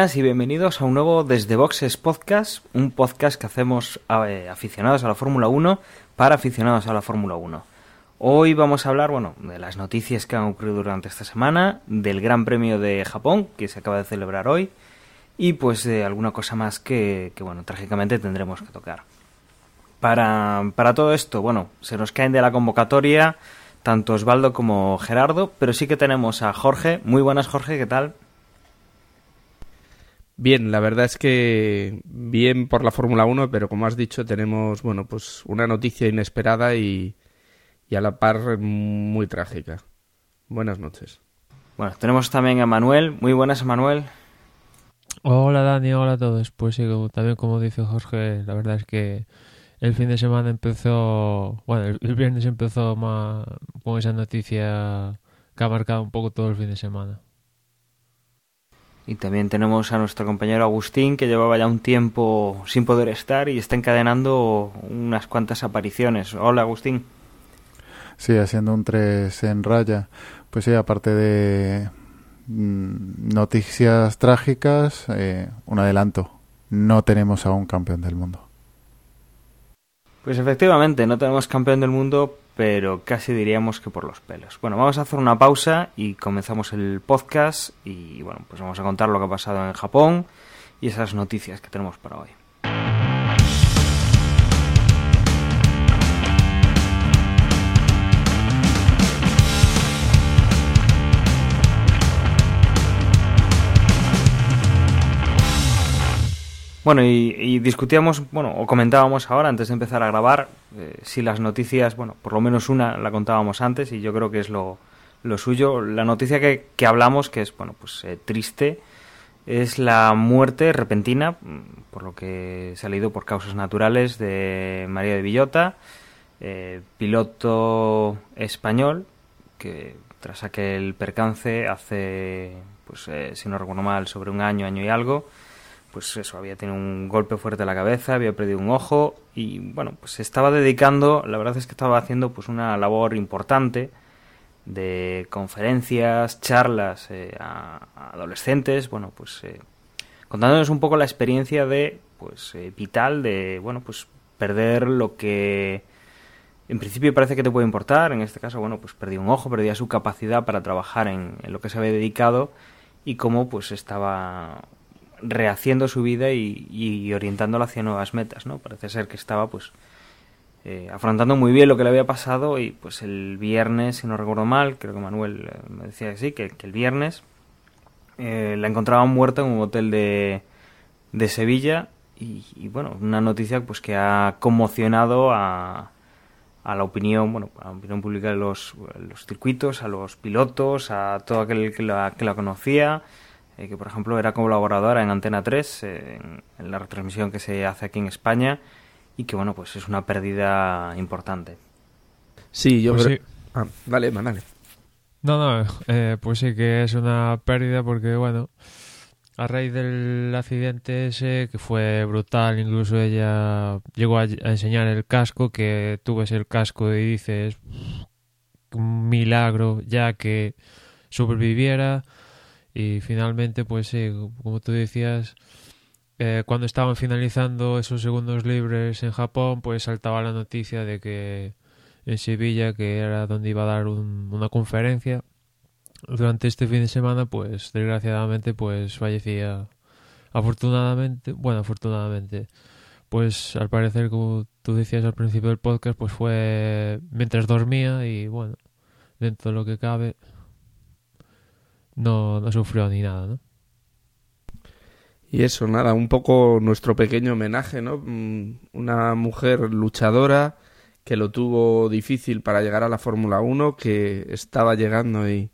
y bienvenidos a un nuevo Desde Boxes Podcast, un podcast que hacemos eh, aficionados a la Fórmula 1 para aficionados a la Fórmula 1. Hoy vamos a hablar, bueno, de las noticias que han ocurrido durante esta semana, del Gran Premio de Japón, que se acaba de celebrar hoy, y pues de alguna cosa más que, que bueno, trágicamente tendremos que tocar. Para, para todo esto, bueno, se nos caen de la convocatoria tanto Osvaldo como Gerardo, pero sí que tenemos a Jorge. Muy buenas, Jorge, ¿qué tal? Bien, la verdad es que bien por la Fórmula 1, pero como has dicho, tenemos, bueno, pues una noticia inesperada y, y a la par muy trágica. Buenas noches. Bueno, tenemos también a Manuel. Muy buenas, Manuel. Hola Dani, hola a todos. Pues sí, como, también como dice Jorge, la verdad es que el fin de semana empezó, bueno, el, el viernes empezó más, con esa noticia que ha marcado un poco todo el fin de semana. Y también tenemos a nuestro compañero Agustín, que llevaba ya un tiempo sin poder estar y está encadenando unas cuantas apariciones. Hola, Agustín. Sí, haciendo un 3 en raya. Pues sí, aparte de mm, noticias trágicas, eh, un adelanto. No tenemos aún campeón del mundo. Pues efectivamente, no tenemos campeón del mundo, pero casi diríamos que por los pelos. Bueno, vamos a hacer una pausa y comenzamos el podcast y bueno, pues vamos a contar lo que ha pasado en Japón y esas noticias que tenemos para hoy. Bueno, y, discutíamos, bueno, o comentábamos ahora, antes de empezar a grabar, eh, si las noticias, bueno, por lo menos una la contábamos antes y yo creo que es lo, lo suyo. La noticia que, que, hablamos, que es, bueno, pues eh, triste, es la muerte repentina, por lo que se ha leído por causas naturales, de María de Villota, eh, piloto español, que tras aquel percance hace, pues eh, si no recuerdo mal, sobre un año, año y algo, pues eso, había tenido un golpe fuerte a la cabeza, había perdido un ojo y bueno, pues se estaba dedicando, la verdad es que estaba haciendo pues una labor importante de conferencias, charlas eh, a, adolescentes, bueno, pues eh, contándonos un poco la experiencia de pues eh, vital de bueno, pues perder lo que en principio parece que te puede importar, en este caso, bueno, pues perdía un ojo, perdía su capacidad para trabajar en, en lo que se había dedicado y cómo pues estaba rehaciendo su vida y, orientándola hacia nuevas metas, ¿no? Parece ser que estaba, pues, eh, afrontando muy bien lo que le había pasado y, pues, el viernes, si no recuerdo mal, creo que Manuel me decía que sí, que, el viernes eh, la encontraban muerta en un hotel de, de Sevilla y, y, bueno, una noticia, pues, que ha conmocionado a, a la opinión, bueno, a la opinión pública de los, los circuitos, a los pilotos, a todo aquel que la, que la conocía, eh, que por ejemplo era colaboradora en Antena 3, eh, en, en, la retransmisión que se hace aquí en España, y que bueno, pues es una pérdida importante. Sí, yo Pues creo... sí. Ah, dale, man, dale. No, no, eh, pues sí que es una pérdida porque, bueno, a raíz del accidente ese, que fue brutal, incluso ella llegó a, a enseñar el casco, que tú ves el casco y dices, un milagro ya que sobreviviera y finalmente, pues sí, como tú decías, eh, cuando estaban finalizando esos segundos libres en Japón, pues saltaba la noticia de que en Sevilla, que era donde iba a dar un, una conferencia, durante este fin de semana, pues desgraciadamente, pues fallecía. Afortunadamente, bueno, afortunadamente, pues al parecer, como tú decías al principio del podcast, pues fue mientras dormía y bueno, dentro de lo que cabe, no, no sufrió ni nada, ¿no? Y eso, nada, un poco nuestro pequeño homenaje, ¿no? Una mujer luchadora que lo tuvo difícil para llegar a la Fórmula 1, que estaba llegando y,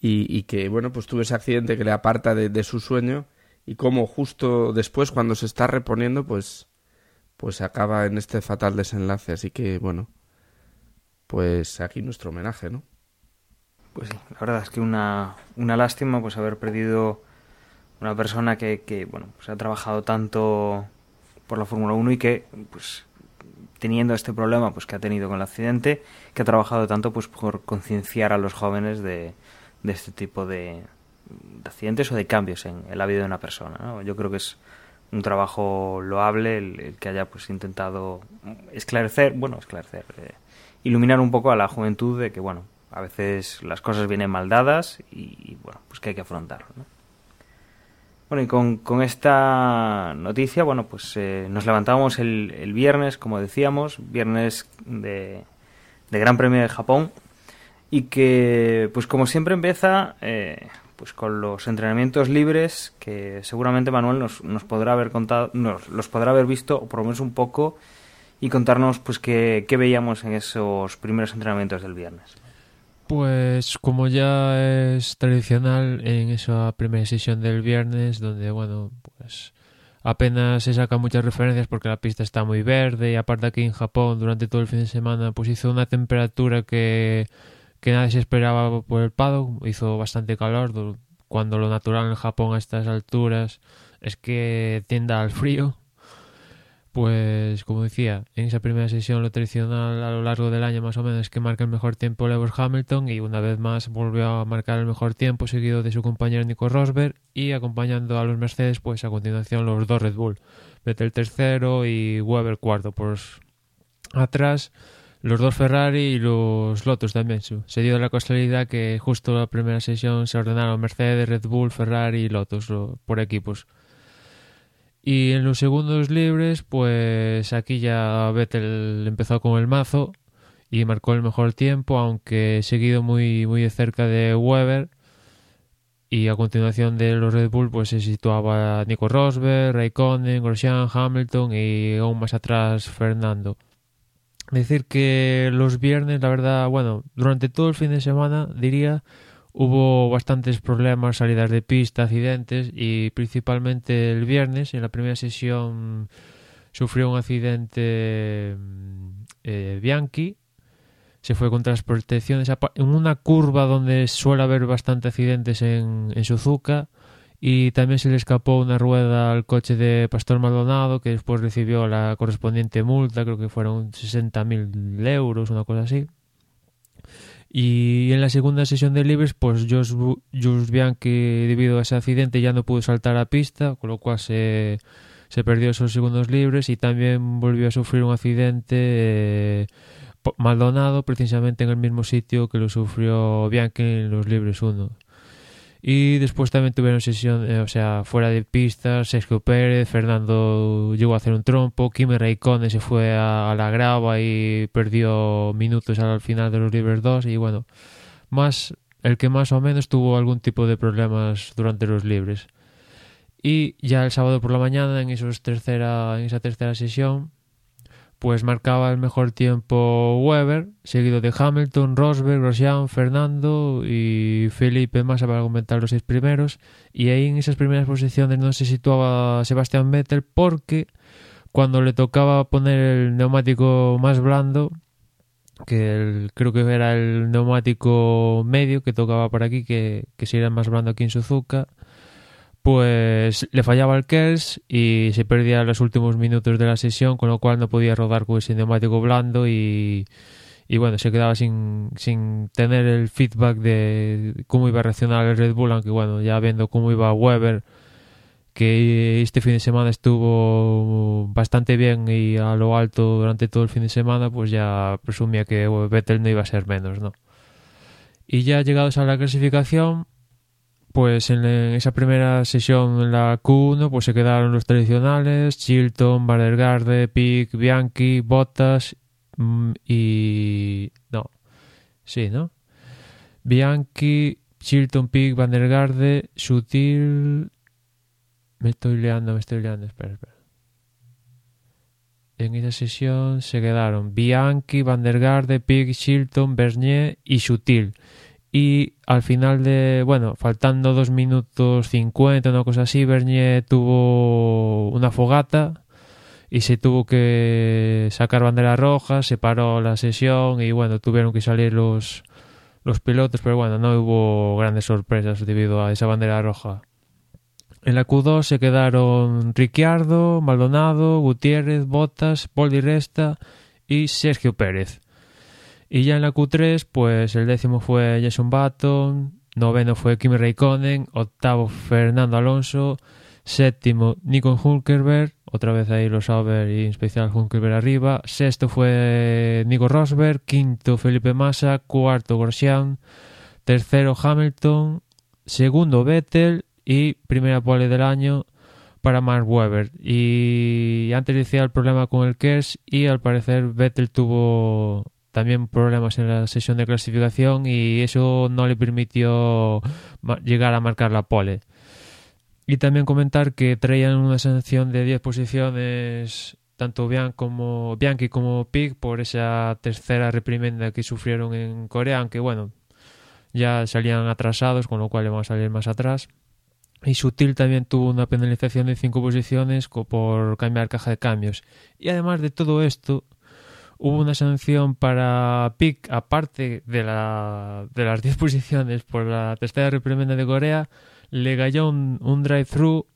y, y, que, bueno, pues tuvo ese accidente que le aparta de, de, su sueño y como justo después, cuando se está reponiendo, pues, pues acaba en este fatal desenlace. Así que, bueno, pues aquí nuestro homenaje, ¿no? Pues sí, la verdad es que una, una lástima pues haber perdido una persona que, que bueno, pues ha trabajado tanto por la Fórmula 1 y que pues teniendo este problema pues que ha tenido con el accidente, que ha trabajado tanto pues por concienciar a los jóvenes de, de este tipo de, de, accidentes o de cambios en la vida de una persona. ¿no? Yo creo que es un trabajo loable el, que haya pues intentado esclarecer, bueno, esclarecer, eh, iluminar un poco a la juventud de que bueno, a veces las cosas vienen mal dadas y, bueno, pues que hay que afrontarlo, ¿no? Bueno, y con, con, esta noticia, bueno, pues eh, nos levantamos el, el, viernes, como decíamos, viernes de, de, Gran Premio de Japón, y que, pues como siempre empieza, eh, pues con los entrenamientos libres, que seguramente Manuel nos, nos podrá haber contado, nos los podrá haber visto, o por lo menos un poco, y contarnos, pues, qué, qué veíamos en esos primeros entrenamientos del viernes. Pues como ya es tradicional en esa primera sesión del viernes, donde bueno, pues apenas se sacan muchas referencias porque la pista está muy verde y aparte aquí en Japón durante todo el fin de semana pues hizo una temperatura que, que nadie se esperaba por el paddock, hizo bastante calor cuando lo natural en Japón a estas alturas es que tienda al frío pues como decía, en esa primera sesión lo tradicional a lo largo del año más o menos es que marca el mejor tiempo Lewis Hamilton y una vez más volvió a marcar el mejor tiempo seguido de su compañero Nico Rosberg y acompañando a los Mercedes pues a continuación los dos Red Bull, Vettel tercero y Weber cuarto, pues atrás los dos Ferrari y los Lotus también. Se dio la casualidad que justo la primera sesión se ordenaron Mercedes, Red Bull, Ferrari y Lotus por equipos. Y en los segundos libres, pues aquí ya Vettel empezó con el mazo y marcó el mejor tiempo, aunque seguido muy, muy de cerca de Weber. Y a continuación de los Red Bull, pues se situaba Nico Rosberg, Raikkonen, Grosjean, Hamilton y aún más atrás Fernando. Decir que los viernes, la verdad, bueno, durante todo el fin de semana, diría hubo bastantes problemas, salidas de pista, accidentes y principalmente el viernes en la primera sesión sufrió un accidente eh, Bianchi se fue con protecciones en una curva donde suele haber bastantes accidentes en, en Suzuka y también se le escapó una rueda al coche de Pastor Maldonado que después recibió la correspondiente multa, creo que fueron 60.000 euros, una cosa así. Y en la segunda sesión de libres, pues Jules Bianchi, debido a ese accidente, ya no pudo saltar a pista, con lo cual se, se perdió esos segundos libres y también volvió a sufrir un accidente eh, Maldonado, precisamente en el mismo sitio que lo sufrió Bianchi en los libres 1. Y después también tuvieron sesión, eh, o sea, fuera de pistas, Sergio Pérez, Fernando llegó a hacer un trompo, Kimi Raikkonen se fue a, a, la grava y perdió minutos al final de los libres 2 y bueno, más el que más o menos tuvo algún tipo de problemas durante los libres. Y ya el sábado por la mañana en, esos tercera, en esa tercera sesión pues marcaba el mejor tiempo Weber, seguido de Hamilton, Rosberg, Grosjean, Fernando y Felipe Massa para comentar los seis primeros. Y ahí en esas primeras posiciones no se situaba Sebastián Vettel porque cuando le tocaba poner el neumático más blando, que el, creo que era el neumático medio que tocaba por aquí, que, que era más blando aquí en Suzuka, pues le fallaba el KERS y se perdía los últimos minutos de la sesión, con lo cual no podía rodar con ese neumático blando y, y bueno, se quedaba sin, sin tener el feedback de cómo iba a reaccionar el Red Bull, aunque bueno, ya viendo cómo iba Weber, que este fin de semana estuvo bastante bien y a lo alto durante todo el fin de semana, pues ya presumía que Vettel no iba a ser menos, ¿no? Y ya llegados a la clasificación, pues en, esa primera sesión en la Q1 pues se quedaron los tradicionales Chilton, Vandergarde, Pick, Bianchi, Bottas mmm, y... no, sí, ¿no? Bianchi, Chilton, Pick, Vandergarde, Sutil... Me estoy liando, me estoy liando, espera, espera. En esa sesión se quedaron Bianchi, Vandergarde, Pick, Chilton, Bernier y Sutil y al final de, bueno, faltando dos minutos 50, una cosa así, Bernier tuvo una fogata y se tuvo que sacar bandera roja, se paró la sesión y bueno, tuvieron que salir los, los pilotos, pero bueno, no hubo grandes sorpresas debido a esa bandera roja. En la Q2 se quedaron Ricciardo, Maldonado, Gutiérrez, Bottas, Paul Resta y Sergio Pérez. Y ya en la Q3, pues el décimo fue Jason Button, noveno fue Kimi Raikkonen, octavo Fernando Alonso, séptimo Nico Hulkerberg, otra vez ahí los Sauber y en especial Hulkerberg arriba, sexto fue Nico Rosberg, quinto Felipe Massa, cuarto Grosjean, tercero Hamilton, segundo Vettel y primera pole del año para Mark Webber. Y antes decía el problema con el KERS y al parecer Vettel tuvo también problemas en la sesión de clasificación y eso no le permitió llegar a marcar la pole. Y también comentar que traían una sanción de 10 posiciones tanto Bian como, Bianchi como Pig por esa tercera reprimenda que sufrieron en Corea, aunque bueno, ya salían atrasados, con lo cual le vamos a salir más atrás. Y Sutil también tuvo una penalización de 5 posiciones por cambiar caja de cambios. Y además de todo esto, hubo una sanción para PIC, aparte de, la, de las 10 posiciones por la tercera reprimenda de Corea, le cayó un, un drive-thru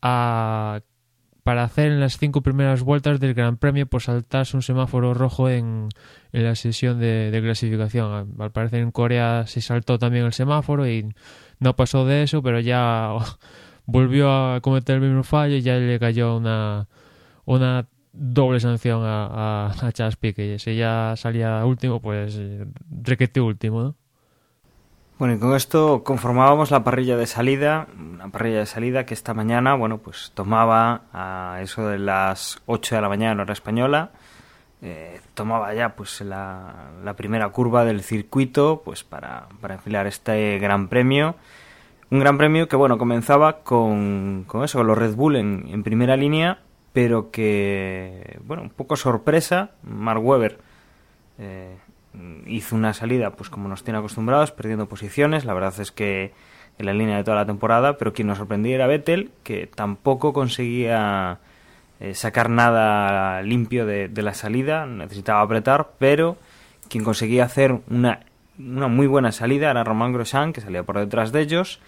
para hacer en las cinco primeras vueltas del Gran Premio por saltarse un semáforo rojo en, en la sesión de, de, clasificación. Al parecer en Corea se saltó también el semáforo y no pasó de eso, pero ya volvió a cometer el mismo fallo y ya le cayó una, una doble sanción a, a, a Charles Piquet. Si ya salía último, pues requete último, ¿no? Bueno, y con esto conformábamos la parrilla de salida, una parrilla de salida que esta mañana, bueno, pues tomaba a eso de las 8 de la mañana en hora española, eh, tomaba ya pues la, la, primera curva del circuito pues para, para enfilar este gran premio. Un gran premio que, bueno, comenzaba con, con eso, con los Red Bull en, en primera línea pero que, bueno, un poco sorpresa, Mark Webber eh, hizo una salida, pues como nos tiene acostumbrados, perdiendo posiciones, la verdad es que en la línea de toda la temporada, pero quien nos sorprendía era Vettel, que tampoco conseguía eh, sacar nada limpio de, de, la salida, necesitaba apretar, pero quien conseguía hacer una, una muy buena salida era Román Grosjean, que salía por detrás de ellos,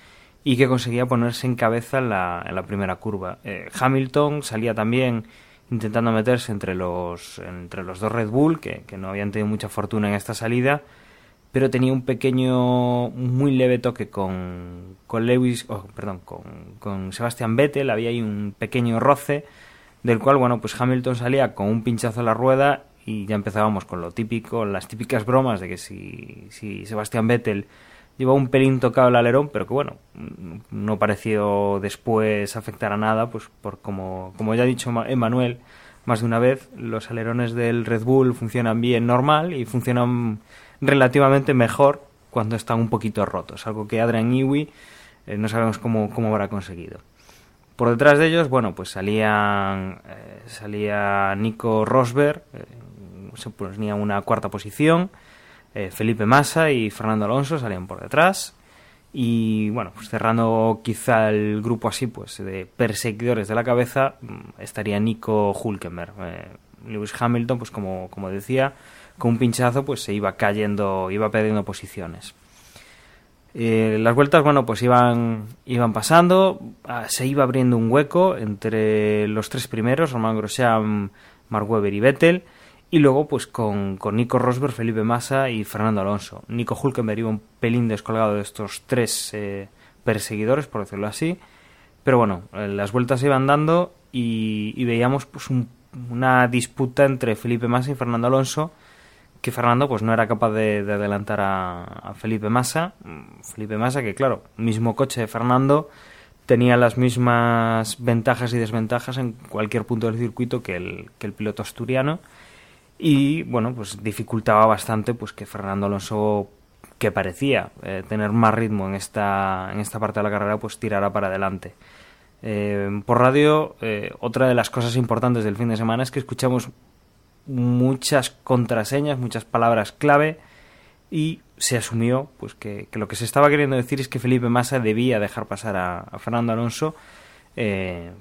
y que conseguía ponerse en cabeza en la, en la primera curva. Eh, Hamilton salía también intentando meterse entre los, entre los dos Red Bull, que, que, no habían tenido mucha fortuna en esta salida, pero tenía un pequeño, muy leve toque con, con Lewis, oh, perdón, con, con Sebastian Vettel, había ahí un pequeño roce, del cual, bueno, pues Hamilton salía con un pinchazo en la rueda y ya empezábamos con lo típico, las típicas bromas de que si, si Sebastian Vettel lleva un pelín tocado el alerón, pero que bueno, no pareció después afectar a nada, pues por como, como ya ha dicho Emanuel más de una vez, los alerones del Red Bull funcionan bien normal y funcionan relativamente mejor cuando están un poquito rotos, algo que Adrian Newey eh, no sabemos cómo, cómo habrá conseguido. Por detrás de ellos, bueno, pues salían, eh, salía Nico Rosberg, eh, se ponía una cuarta posición, eh, Felipe Massa y Fernando Alonso salían por detrás. Y bueno, pues cerrando quizá el grupo así, pues de perseguidores de la cabeza, mm, estaría Nico Hulkenberg. Eh, Lewis Hamilton, pues como, como decía, con un pinchazo, pues se iba cayendo, iba perdiendo posiciones. Eh, las vueltas, bueno, pues iban, iban pasando, ah, se iba abriendo un hueco entre los tres primeros, Romain Grosjean, Mark Webber y Vettel, y luego, pues con, con, Nico Rosberg, Felipe Massa y Fernando Alonso. Nico Hulkenberg iba un pelín descolgado de estos tres eh, perseguidores, por decirlo así. Pero bueno, eh, las vueltas se iban dando y, y veíamos pues un, una disputa entre Felipe Massa y Fernando Alonso, que Fernando pues no era capaz de, de adelantar a, Felipe Massa. Felipe Massa, que claro, mismo coche de Fernando, tenía las mismas ventajas y desventajas en cualquier punto del circuito que el, que el piloto asturiano y bueno, pues dificultaba bastante pues que Fernando Alonso que parecía eh, tener más ritmo en esta, en esta parte de la carrera, pues tirara para adelante. Eh, por radio, eh, otra de las cosas importantes del fin de semana es que escuchamos muchas contraseñas, muchas palabras clave y se asumió pues que, lo que se estaba queriendo decir es que Felipe Massa debía dejar pasar a, Fernando Alonso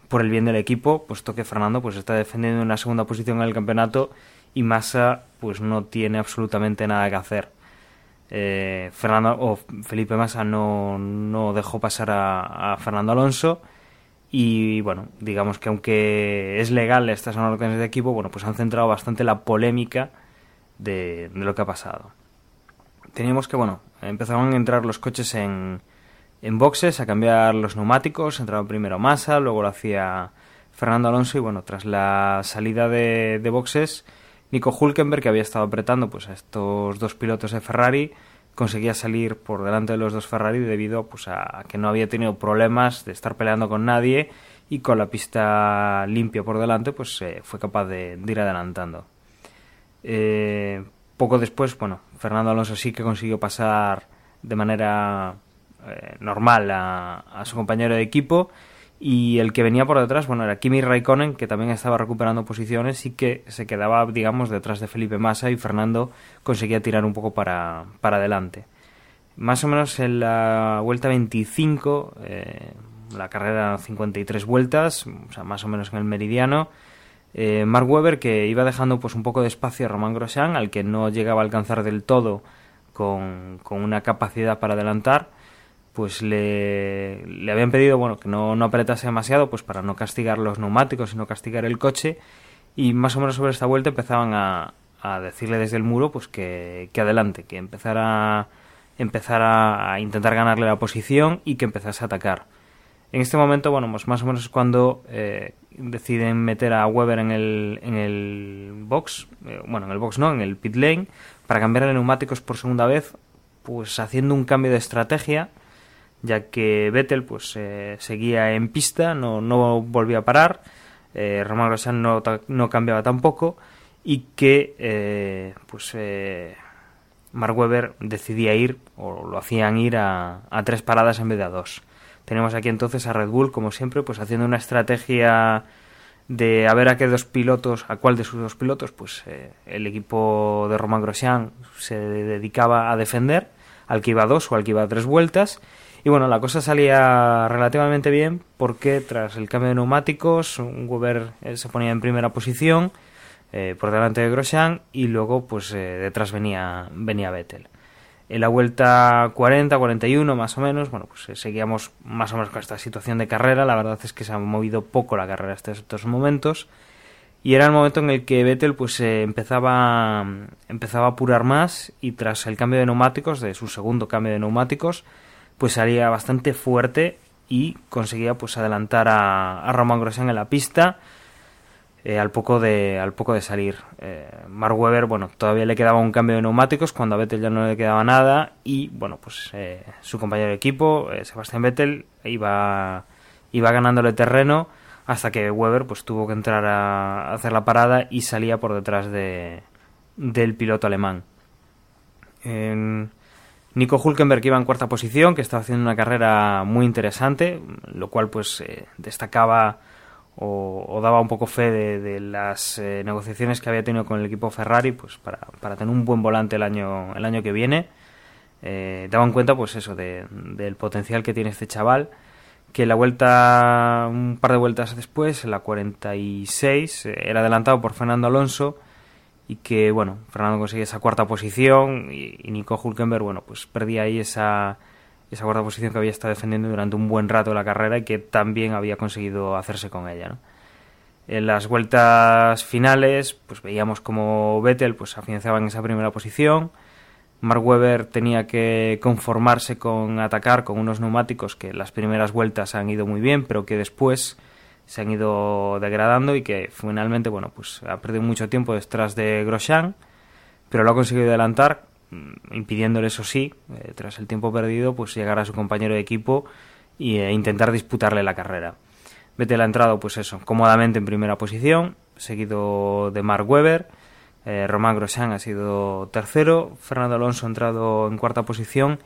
por el bien del equipo, puesto que Fernando pues está defendiendo una segunda posición en el campeonato y Massa pues no tiene absolutamente nada que hacer. Eh, Fernando o Felipe Massa no, no dejó pasar a, Fernando Alonso y bueno, digamos que aunque es legal estas órdenes de equipo, bueno, pues han centrado bastante la polémica de, de, lo que ha pasado. Teníamos que, bueno, empezaron a entrar los coches en, en boxes a cambiar los neumáticos, entraba primero Massa, luego lo hacía Fernando Alonso y bueno, tras la salida de, de boxes Nico Hulkenberg, que había estado apretando pues, a estos dos pilotos de Ferrari, conseguía salir por delante de los dos Ferrari debido pues, a que no había tenido problemas de estar peleando con nadie y con la pista limpia por delante pues eh, fue capaz de, ir adelantando. Eh, poco después, bueno, Fernando Alonso sí que consiguió pasar de manera eh, normal a, su compañero de equipo y el que venía por detrás, bueno, era Kimi Raikkonen, que también estaba recuperando posiciones y que se quedaba, digamos, detrás de Felipe Massa y Fernando conseguía tirar un poco para, para adelante. Más o menos en la vuelta 25, eh, la carrera 53 vueltas, o sea, más o menos en el meridiano, eh, Mark Webber, que iba dejando pues un poco de espacio a Román Grosjean, al que no llegaba a alcanzar del todo con, con una capacidad para adelantar, pues le, le, habían pedido bueno que no, no apretase demasiado pues para no castigar los neumáticos y no castigar el coche. Y más o menos sobre esta vuelta empezaban a, a decirle desde el muro pues que, que adelante que empezara empezara a intentar ganarle la posición y que empezase a atacar. En este momento bueno pues más o menos es cuando eh, deciden meter a Weber en el en el box eh, bueno en el box no en el pit lane para cambiar de neumáticos por segunda vez pues haciendo un cambio de estrategia ya que Vettel pues eh, seguía en pista, no, no volvía a parar, eh, Román Grosjean no, no, cambiaba tampoco y que eh, pues eh, Mark Webber decidía ir o lo hacían ir a, a, tres paradas en vez de a dos. Tenemos aquí entonces a Red Bull como siempre pues haciendo una estrategia de a ver a qué dos pilotos, a cuál de sus dos pilotos, pues el equipo de Román Grosjean se dedicaba a defender, al que iba a dos o al que iba a tres vueltas y bueno, la cosa salía relativamente bien porque tras el cambio de neumáticos, Weber eh, se ponía en primera posición eh, por delante de Grosjean y luego pues eh, detrás venía, venía Vettel. En la vuelta 40-41 más o menos, bueno, pues seguíamos más o menos con esta situación de carrera. La verdad es que se ha movido poco la carrera hasta estos momentos. Y era el momento en el que Vettel pues empezaba, empezaba a apurar más y tras el cambio de neumáticos, de su segundo cambio de neumáticos, pues salía bastante fuerte y conseguía pues adelantar a, a Roman Grosjean en la pista eh, al poco de al poco de salir. Eh, Mark Webber bueno todavía le quedaba un cambio de neumáticos cuando a Vettel ya no le quedaba nada y bueno pues eh, su compañero de equipo Sebastián Vettel iba iba ganándole terreno hasta que Webber pues tuvo que entrar a hacer la parada y salía por detrás de del piloto alemán Nico Hulkenberg iba en cuarta posición, que estaba haciendo una carrera muy interesante, lo cual pues eh, destacaba o, daba un poco fe de, las eh, negociaciones que había tenido con el equipo Ferrari pues para, tener un buen volante el año, el año que viene. Eh, daban cuenta pues eso de, del potencial que tiene este chaval que la vuelta un par de vueltas después en la 46 era adelantado por Fernando Alonso y que, bueno, Fernando consigue esa cuarta posición y, Nico Hulkenberg, bueno, pues perdía ahí esa, esa cuarta posición que había estado defendiendo durante un buen rato de la carrera y que también había conseguido hacerse con ella. En las vueltas finales, pues veíamos como Vettel pues afianzaba en esa primera posición. Mark Webber tenía que conformarse con atacar con unos neumáticos que las primeras vueltas han ido muy bien, pero que después se han ido degradando y que finalmente, bueno, pues ha perdido mucho tiempo detrás de Grosjean, pero lo ha conseguido adelantar, mm, impidiéndole, eso sí, eh, tras el tiempo perdido, pues llegar a su compañero de equipo e intentar disputarle la carrera. Vettel ha entrado, pues eso, cómodamente en primera posición, seguido de Mark Webber. Eh, Román Grosjean ha sido tercero, Fernando Alonso ha entrado en cuarta posición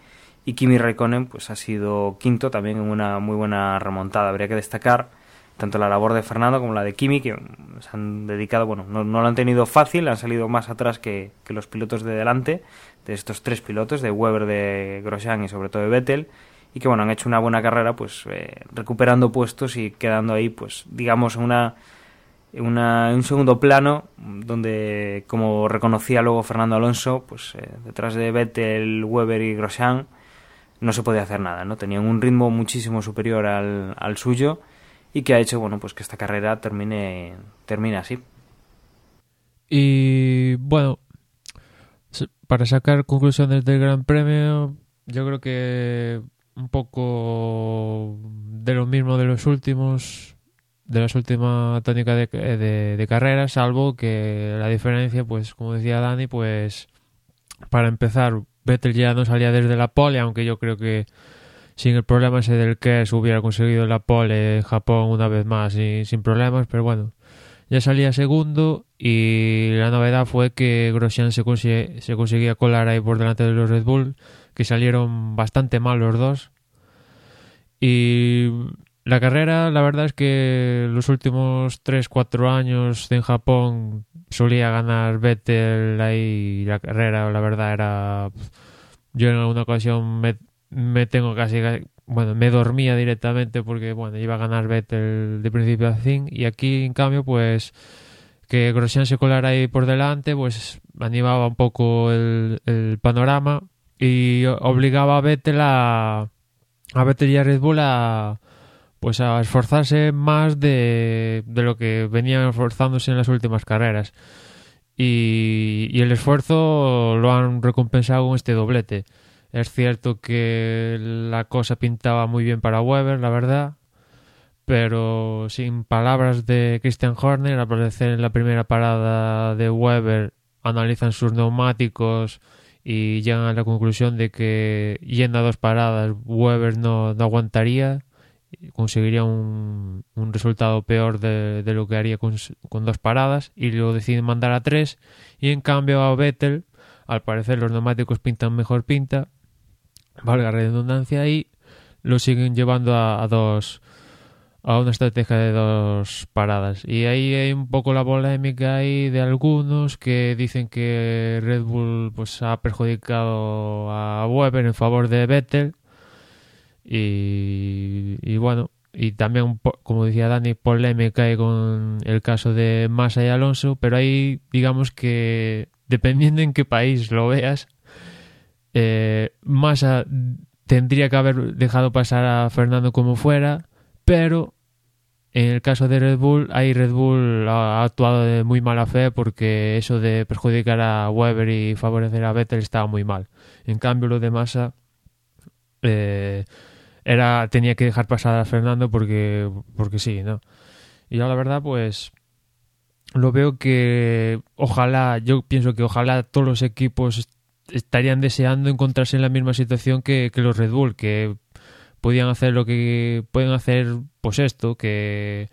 y Kimi Raikkonen pues ha sido quinto también en una muy buena remontada. Habría que destacar tanto la labor de Fernando como la de Kimi, que se han dedicado, bueno, no, lo han tenido fácil, han salido más atrás que, los pilotos de delante, de estos tres pilotos, de Weber, de Grosjean y sobre todo de Vettel, y que bueno han hecho una buena carrera pues eh, recuperando puestos y quedando ahí pues digamos una, una un segundo plano donde como reconocía luego Fernando Alonso pues eh, detrás de Vettel, Weber y Grosjean no se podía hacer nada no tenían un ritmo muchísimo superior al, al suyo y que ha hecho bueno pues que esta carrera termine termine así. Y bueno para sacar conclusiones del Gran Premio yo creo que un poco de lo mismo de los últimos de las últimas tónicas de, de, de carrera, salvo que la diferencia, pues como decía Dani, pues para empezar, Vettel ya no salía desde la pole, aunque yo creo que sin el problema ese del que hubiera conseguido la pole en Japón una vez más y sin problemas, pero bueno, ya salía segundo y la novedad fue que Grosjean se, consigue, se conseguía colar ahí por delante de los Red Bull que salieron bastante mal los dos. Y la carrera, la verdad es que los últimos 3-4 años en Japón solía ganar Vettel ahí la carrera, la verdad era... Yo en alguna ocasión me, me tengo casi... Bueno, me dormía directamente porque, bueno, iba a ganar Vettel de principio a fin. Y aquí, en cambio, pues que Grosjean se colara ahí por delante, pues animaba un poco el, el panorama y obligaba a Vettel a, a Vettel y a Red Bull a pues a esforzarse más de, de lo que venían esforzándose en las últimas carreras y, y, el esfuerzo lo han recompensado con este doblete es cierto que la cosa pintaba muy bien para Weber la verdad pero sin palabras de Christian Horner al parecer en la primera parada de Weber analizan sus neumáticos y llegan a la conclusión de que yendo a dos paradas Weber no, no aguantaría conseguiría un, resultado peor de, lo que haría con, con, dos paradas y lo deciden mandar a tres. Y en cambio a Vettel al parecer los neumáticos pintan mejor pinta valga redundancia y lo siguen llevando a, dos a una estrategia de dos paradas. Y ahí hay un poco la polémica ahí de algunos que dicen que Red Bull pues ha perjudicado a Weber en favor de Vettel. Y, y bueno, y también, como decía Dani, polémica con el caso de Massa y Alonso, pero ahí digamos que dependiendo en qué país lo veas, eh, Massa tendría que haber dejado pasar a Fernando como fuera pero en el caso de Red Bull, ahí Red Bull ha actuado de muy mala fe porque eso de perjudicar a Weber y favorecer a Vettel estaba muy mal. En cambio, lo de Massa eh, era tenía que dejar pasar a Fernando porque porque sí, ¿no? Y yo la verdad, pues lo veo que ojalá, yo pienso que ojalá todos los equipos estarían deseando encontrarse en la misma situación que, los Red Bull, que podían hacer lo que pueden hacer, pues esto, que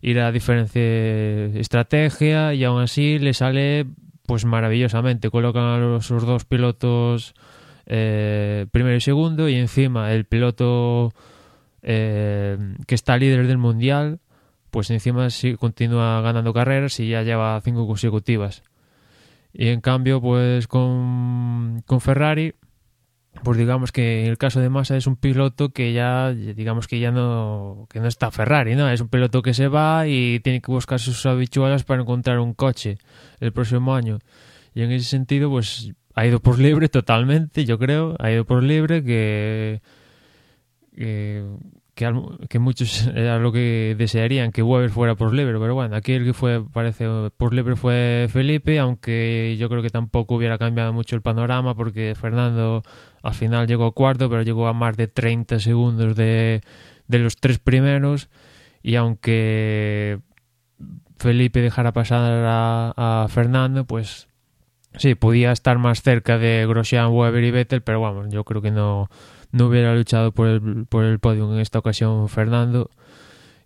ir a diferente estrategia y aún así le sale pues maravillosamente. Colocan a los dos pilotos eh, primero y segundo y encima el piloto eh, que está líder del mundial, pues encima sí continúa ganando carreras y ya lleva cinco consecutivas. Y en cambio, pues con, con Ferrari pues digamos que en el caso de Massa es un piloto que ya digamos que ya no que no está Ferrari, ¿no? Es un piloto que se va y tiene que buscar sus habituales para encontrar un coche el próximo año. Y en ese sentido pues ha ido por libre totalmente, yo creo, ha ido por libre que, que, muchos era lo que desearían que Weber fuera por libre, pero bueno, aquí el que fue parece por libre fue Felipe, aunque yo creo que tampoco hubiera cambiado mucho el panorama porque Fernando al final llegó cuarto, pero llegó a más de 30 segundos de, de los tres primeros. Y aunque Felipe dejara pasar a, a, Fernando, pues sí, podía estar más cerca de Grosjean, Weber y Vettel, pero vamos, yo creo que no, no hubiera luchado por el, por el podio en esta ocasión Fernando.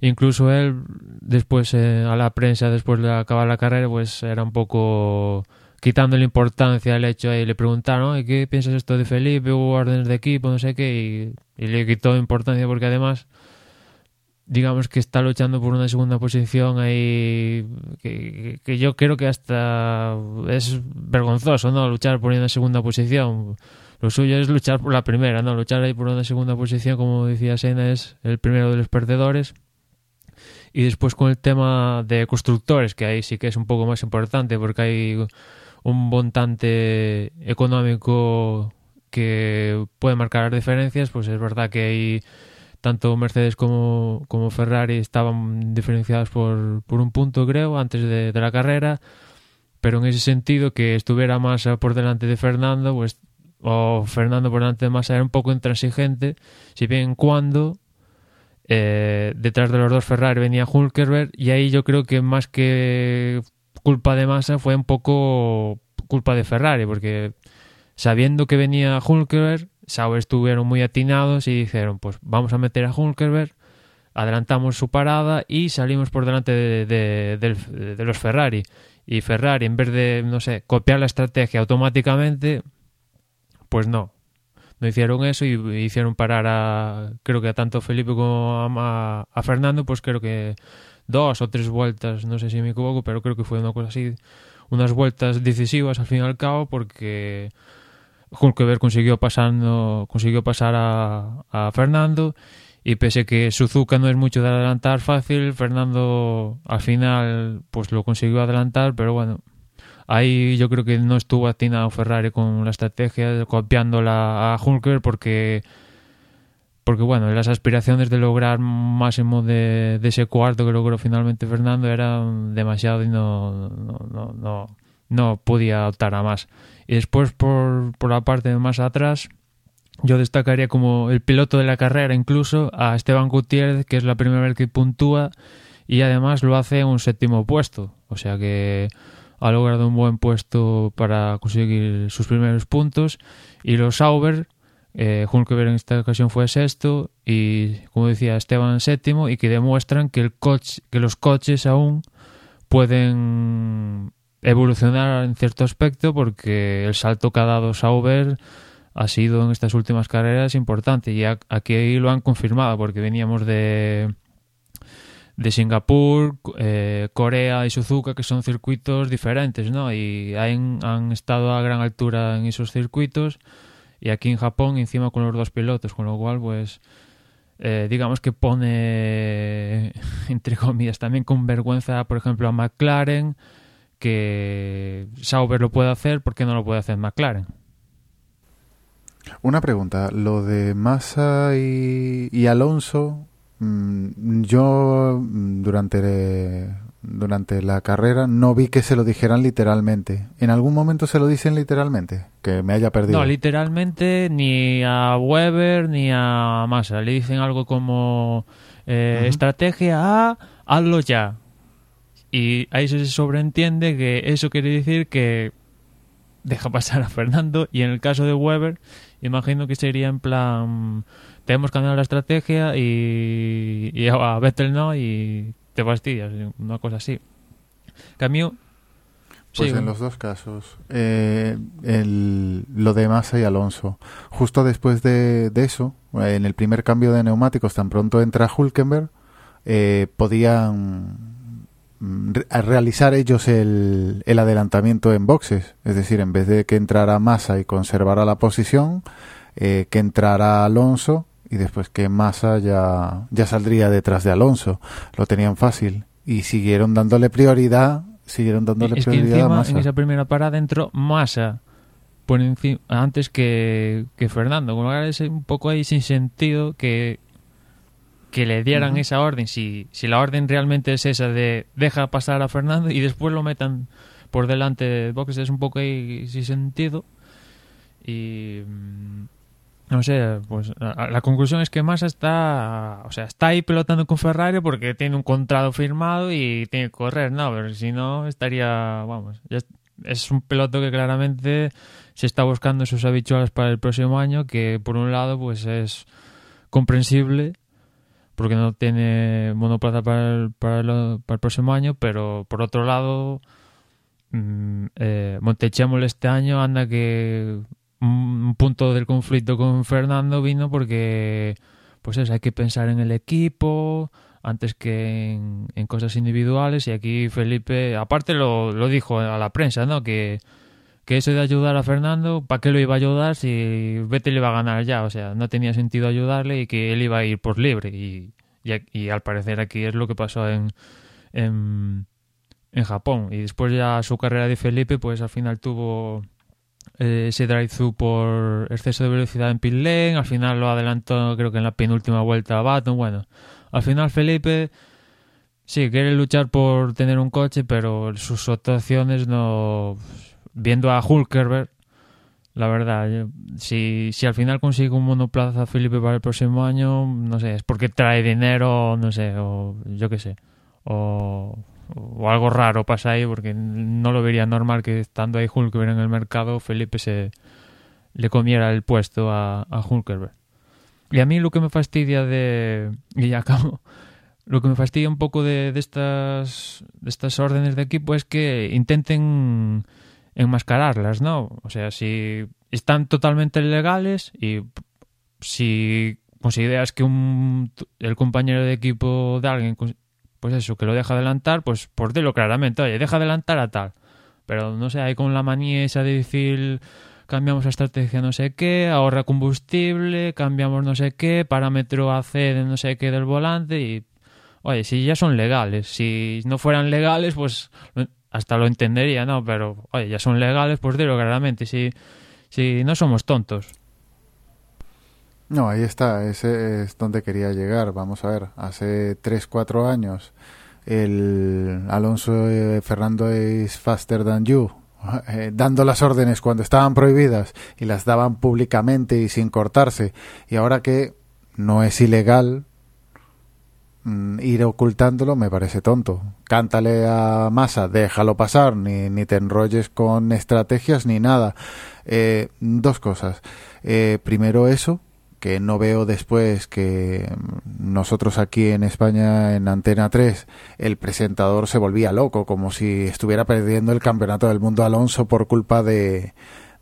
Incluso él, después eh, a la prensa, después de acabar la carrera, pues era un poco quitando la importancia al hecho y le preguntaron ¿qué piensas esto de Felipe? hubo órdenes de equipo, no sé qué y, y, le quitó importancia porque además digamos que está luchando por una segunda posición ahí que, que yo creo que hasta es vergonzoso ¿no? luchar por una segunda posición lo suyo es luchar por la primera, ¿no? Luchar ahí por una segunda posición, como decía Sena, es el primero de los perdedores. Y después con el tema de constructores, que ahí sí que es un poco más importante porque hay un montante económico que puede marcar las diferencias, pues es verdad que hay tanto Mercedes como, como Ferrari estaban diferenciados por, por un punto, creo, antes de, de, la carrera, pero en ese sentido que estuviera Massa por delante de Fernando, pues o Fernando por delante de Massa era un poco intransigente, si bien cuando eh, detrás de los dos Ferrari venía Hulkerberg y ahí yo creo que más que culpa de Massa fue un poco culpa de Ferrari, porque sabiendo que venía Hulkerberg, Sauber estuvieron muy atinados y dijeron, pues vamos a meter a Hulkerberg, adelantamos su parada y salimos por delante de, de, de, de, los Ferrari. Y Ferrari, en vez de, no sé, copiar la estrategia automáticamente, pues no. No hicieron eso y hicieron parar a, creo que a tanto Felipe como a, Fernando, pues creo que dos o tres vueltas, no sé si me equivoco, pero creo que fue una cosa así, unas vueltas decisivas al fin y al cabo, porque Hulkeberg consiguió pasando, consiguió pasar a, a, Fernando y pese que Suzuka no es mucho de adelantar fácil, Fernando al final pues lo consiguió adelantar, pero bueno, ahí yo creo que no estuvo atinado Ferrari con la estrategia copiándola a Hulkeberg porque porque bueno, las aspiraciones de lograr máximo de, de, ese cuarto que logró finalmente Fernando eran demasiado y no, no, no, no, no podía optar a más. Y después por, por la parte más atrás, yo destacaría como el piloto de la carrera incluso a Esteban Gutiérrez, que es la primera vez que puntúa y además lo hace en un séptimo puesto. O sea que ha logrado un buen puesto para conseguir sus primeros puntos. Y los Sauber, eh, Hulkeberg en esta ocasión fue sexto y, como decía, Esteban séptimo y que demuestran que, el coche, que los coches aún pueden evolucionar en cierto aspecto porque el salto que ha dado Sauber ha sido en estas últimas carreras importante y aquí lo han confirmado porque veníamos de de Singapur, eh, Corea y Suzuka que son circuitos diferentes, ¿no? Y han, han estado a gran altura en esos circuitos y aquí en Japón encima con los dos pilotos, con lo cual pues eh, digamos que pone entre comillas también con vergüenza por ejemplo a McLaren que Sauber lo puede hacer, ¿por qué no lo puede hacer McLaren? Una pregunta, lo de Massa y, y Alonso, yo durante durante la carrera no vi que se lo dijeran literalmente. ¿En algún momento se lo dicen literalmente? Que me haya perdido. No, literalmente ni a Weber ni a Massa. Le dicen algo como eh, uh -huh. estrategia A, hazlo ya. Y ahí se sobreentiende que eso quiere decir que deja pasar a Fernando. Y en el caso de Weber, imagino que sería en plan, tenemos que cambiar la estrategia y, y a Vettel no y te fastidias, una cosa así. Cambio. Pues sí, en los dos casos, eh, el, lo de Massa y Alonso. Justo después de, de, eso, en el primer cambio de neumáticos, tan pronto entra Hulkenberg, eh, podían realizar ellos el, el, adelantamiento en boxes. Es decir, en vez de que entrara Massa y conservara la posición, eh, que entrara Alonso y después que Massa ya, ya saldría detrás de Alonso. Lo tenían fácil y siguieron dándole prioridad. Siguieron dándole es prioridad que encima, a Massa. En esa primera parada entró Massa por encima, antes que, que Fernando. Con lo cual es un poco ahí sin sentido que que le dieran uh -huh. esa orden, si, si la orden realmente es esa de deja pasar a Fernando y después lo metan por delante de boxes, es un poco ahí sin sentido. Y no sé, pues la, conclusión es que Massa está, o sea, está ahí pelotando con Ferrari porque tiene un contrato firmado y tiene que correr, no, pero si no estaría, vamos, es, un piloto que claramente se está buscando sus habituales para el próximo año, que por un lado pues es comprensible porque no tiene monoplaza para el, para el, para el próximo año, pero por otro lado, mmm, eh, Montechemol este año anda que un punto del conflicto con Fernando vino porque, pues eso, hay que pensar en el equipo antes que en, cosas individuales y aquí Felipe, aparte lo, lo, dijo a la prensa, ¿no? Que, que eso de ayudar a Fernando, ¿para qué lo iba a ayudar si Vettel iba a ganar ya? O sea, no tenía sentido ayudarle y que él iba a ir por libre. Y, y, al parecer aquí es lo que pasó en, en, en, Japón. Y después ya su carrera de Felipe, pues al final tuvo eh, ese drive-thru por exceso de velocidad en pit lane. Al final lo adelantó, creo que en la penúltima vuelta a Baton. Bueno, al final Felipe sí quiere luchar por tener un coche, pero sus actuaciones no viendo a Hulkerberg, la verdad, si, si al final consigue un monoplaza Felipe para el próximo año, no sé, es porque trae dinero, no sé, o yo qué sé, o, o algo raro pasa ahí, porque no lo vería normal que estando ahí Hulkerberg en el mercado, Felipe se le comiera el puesto a, a. Y a mí lo que me fastidia de... Y ya acabo. Lo que me fastidia un poco de, de, estas, de estas órdenes de equipo es que intenten enmascararlas, ¿no? O sea, si están totalmente legales y si consideras que un, el compañero de equipo de alguien, pues eso, que lo deja adelantar, pues por dilo claramente, oye, deja adelantar a tal. Pero no sé, hay con la manía esa de decir cambiamos la estrategia no sé qué, ahorra combustible, cambiamos no sé qué, parámetro AC de no sé qué del volante y... Oye, si ya son legales, si no fueran legales, pues hasta lo entendería, ¿no? Pero, oye, ya son legales, pues dilo claramente, si, si no somos tontos. No, ahí está, ese es donde quería llegar. Vamos a ver, hace 3, 4 años el Alonso eh, Fernando es faster than you, eh, dando las órdenes cuando estaban prohibidas y las daban públicamente y sin cortarse. Y ahora que no es ilegal, Mm, ir ocultándolo me parece tonto. Cántale a Masa, déjalo pasar, ni, ni te enrolles con estrategias ni nada. Eh, dos cosas. Eh, primero eso, que no veo después que nosotros aquí en España, en Antena 3, el presentador se volvía loco, como si estuviera perdiendo el campeonato del mundo Alonso por culpa de,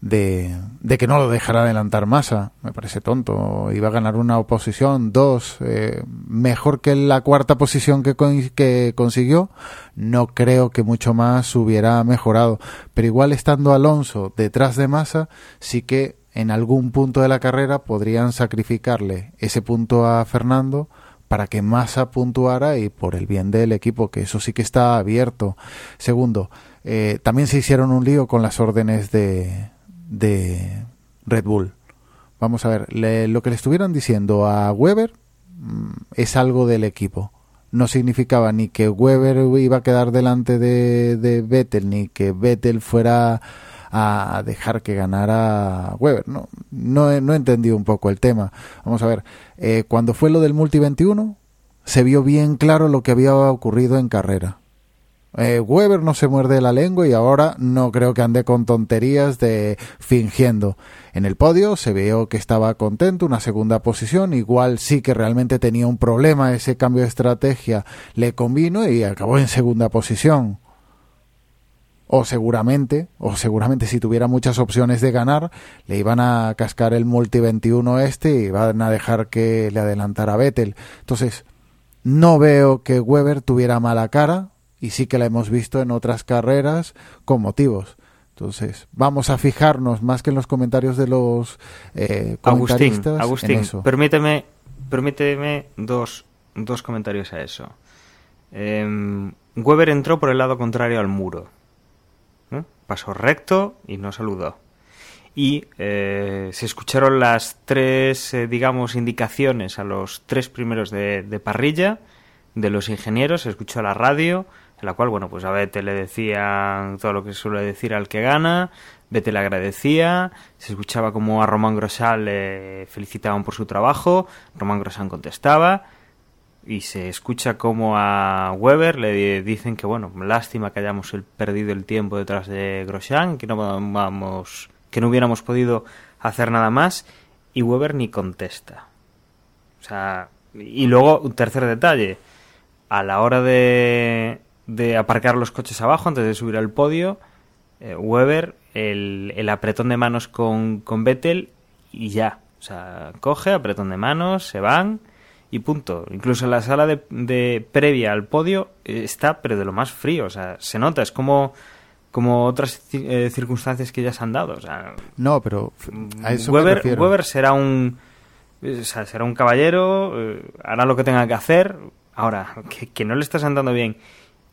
de, que no lo dejara adelantar Massa. Me parece tonto. Iba a ganar una oposición, dos, eh, mejor que la cuarta posición que, que consiguió. No creo que mucho más hubiera mejorado. Pero igual estando Alonso detrás de Massa, sí que en algún punto de la carrera podrían sacrificarle ese punto a Fernando para que Massa puntuara y por el bien del equipo, que eso sí que está abierto. Segundo, eh, también se hicieron un lío con las órdenes de, de Red Bull. Vamos a ver, lo que le estuvieron diciendo a Weber mm, es algo del equipo. No significaba ni que Weber iba a quedar delante de, de Vettel, ni que Vettel fuera a dejar que ganara Weber. No, no, he, no entendido un poco el tema. Vamos a ver, eh, cuando fue lo del Multi 21, se vio bien claro lo que había ocurrido en carrera. Eh, Weber no se muerde la lengua y ahora no creo que ande con tonterías de fingiendo. En el podio se vio que estaba contento, una segunda posición, igual sí que realmente tenía un problema, ese cambio de estrategia le convino y acabó en segunda posición. O seguramente, o seguramente si tuviera muchas opciones de ganar, le iban a cascar el multi 21 este y iban a dejar que le adelantara Vettel. Entonces, no veo que Weber tuviera mala cara, y sí que la hemos visto en otras carreras con motivos. Entonces, vamos a fijarnos más que en los comentarios de los eh, comentaristas. Agustín, Agustín permíteme, permíteme dos, dos comentarios a eso. Eh, Weber entró por el lado contrario al muro. Pasó recto y no saludó. Y eh, se escucharon las tres, eh, digamos, indicaciones a los tres primeros de, parrilla de los ingenieros. Se escuchó la radio en la cual, bueno, pues a Bete le decían todo lo que suele decir al que gana, Bete le agradecía, se escuchaba como a Román Grosal le felicitaban por su trabajo, Román Grosal contestaba, y se escucha como a Weber le dicen que, bueno, lástima que hayamos perdido el tiempo detrás de Grosjean, que no vamos, que no hubiéramos podido hacer nada más, y Weber ni contesta. O sea, y luego un tercer detalle, a la hora de de aparcar los coches abajo antes de subir al podio. Eh, Weber, el, el, apretón de manos con, con Vettel y ya. O sea, coge, apretón de manos, se van y punto. Incluso la sala de, de previa al podio está, pero de lo más frío. O sea, se nota, es como como otras eh, circunstancias que ya se han dado. O sea, no, pero a eso Weber, me. Weber será un o sea, será un caballero, eh, hará lo que tenga que hacer. Ahora, que, que, no le estás andando bien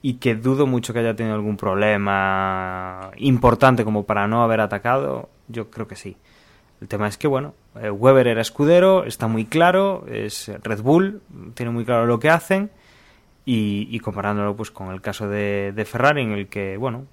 y que dudo mucho que haya tenido algún problema importante como para no haber atacado, yo creo que sí. El tema es que, bueno, eh, Weber era escudero, está muy claro, es Red Bull, tiene muy claro lo que hacen. Y, y comparándolo pues con el caso de, de, Ferrari, en el que, bueno,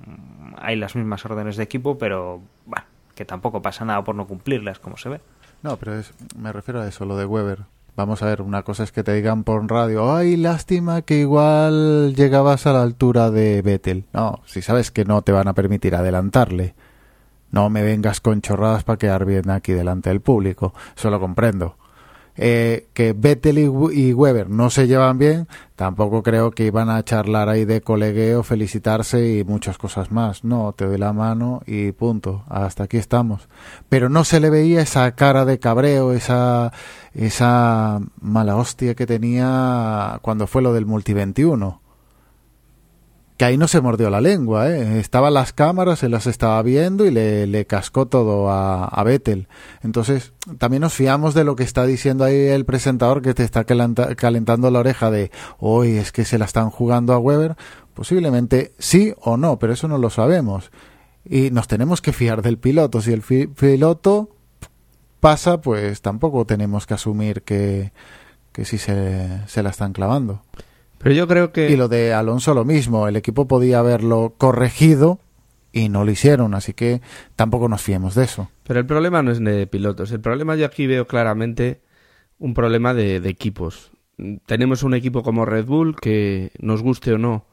hay las mismas órdenes de equipo, pero, bueno, que tampoco pasa nada por no cumplirlas, como se ve. No, pero es, me refiero a eso, lo de Weber. Vamos a ver, una cosa es que te digan por radio, ay, lástima que igual llegabas a la altura de Vettel. No, si sabes que no te van a permitir adelantarle. No me vengas con chorradas para quedar bien aquí delante del público. Eso lo comprendo. Eh, que Vettel y, Weber no se llevan bien, tampoco creo que iban a charlar ahí de colegueo, felicitarse y muchas cosas más. No, te doy la mano y punto. Hasta aquí estamos. Pero no se le veía esa cara de cabreo, esa, esa mala hostia que tenía cuando fue lo del Multi 21 que ahí no se mordió la lengua, ¿eh? estaban las cámaras, se las estaba viendo y le, le cascó todo a, a, Vettel. Entonces, también nos fiamos de lo que está diciendo ahí el presentador que te está calentando la oreja de, hoy es que se la están jugando a Weber. Posiblemente sí o no, pero eso no lo sabemos. Y nos tenemos que fiar del piloto. Si el piloto pasa, pues tampoco tenemos que asumir que, que sí se, se la están clavando. Pero yo creo que... Y lo de Alonso lo mismo, el equipo podía haberlo corregido y no lo hicieron, así que tampoco nos fiemos de eso. Pero el problema no es de pilotos, el problema yo aquí veo claramente un problema de, de equipos. Tenemos un equipo como Red Bull que, nos guste o no,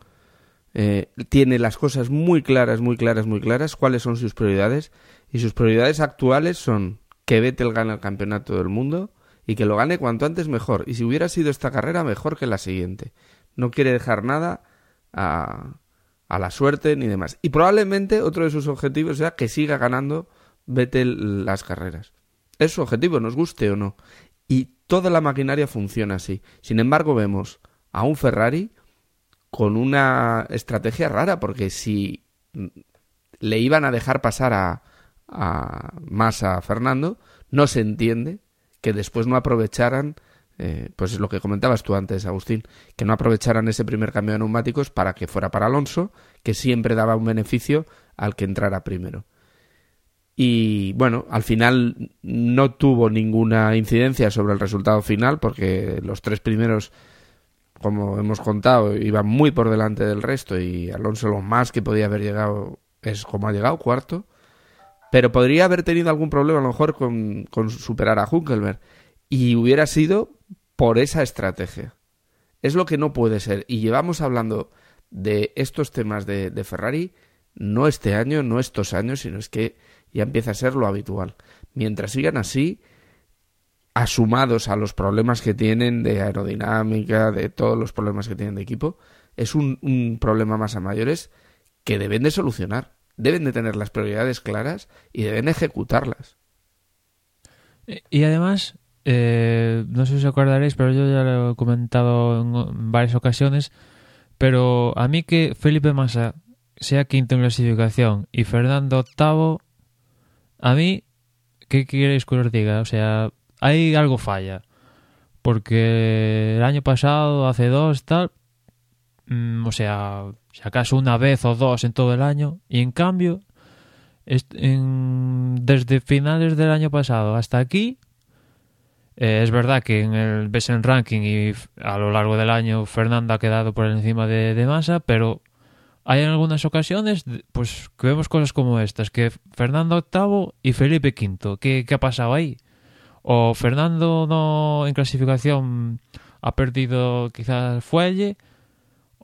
eh, tiene las cosas muy claras, muy claras, muy claras, cuáles son sus prioridades. Y sus prioridades actuales son que Vettel gane el campeonato del mundo y que lo gane cuanto antes mejor. Y si hubiera sido esta carrera, mejor que la siguiente no quiere dejar nada a, a, la suerte ni demás. Y probablemente otro de sus objetivos sea que siga ganando Vettel las carreras. Es su objetivo, nos guste o no. Y toda la maquinaria funciona así. Sin embargo, vemos a un Ferrari con una estrategia rara, porque si le iban a dejar pasar a, a más a Fernando, no se entiende que después no aprovecharan eh, pues es lo que comentabas tú antes, Agustín, que no aprovecharan ese primer cambio de neumáticos para que fuera para Alonso, que siempre daba un beneficio al que entrara primero. Y bueno, al final no tuvo ninguna incidencia sobre el resultado final, porque los tres primeros, como hemos contado, iban muy por delante del resto y Alonso lo más que podía haber llegado es como ha llegado, cuarto. Pero podría haber tenido algún problema a lo mejor con, con superar a Hunkelberg. Y hubiera sido por esa estrategia. Es lo que no puede ser. Y llevamos hablando de estos temas de, Ferrari, no este año, no estos años, sino es que ya empieza a ser lo habitual. Mientras sigan así, asumados a los problemas que tienen de aerodinámica, de todos los problemas que tienen de equipo, es un, un problema más a mayores que deben de solucionar. Deben de tener las prioridades claras y deben ejecutarlas. Y además, eh, no sé si os acordaréis, pero yo ya lo he comentado en varias ocasiones, pero a mí que Felipe Massa sea quinto en clasificación y Fernando octavo, a mí, ¿qué queréis que os diga? O sea, hay algo falla. Porque el año pasado, hace dos, tal, mm, o sea, si acaso una vez o dos en todo el año, y en cambio, desde finales del año pasado hasta aquí, eh, es verdad que en el ves en ranking y a lo largo del año Fernando ha quedado por encima de, de Massa, pero hay en algunas ocasiones pues que vemos cosas como estas, que Fernando octavo y Felipe quinto. ¿Qué, qué ha pasado ahí? O Fernando no en clasificación ha perdido quizás fuelle,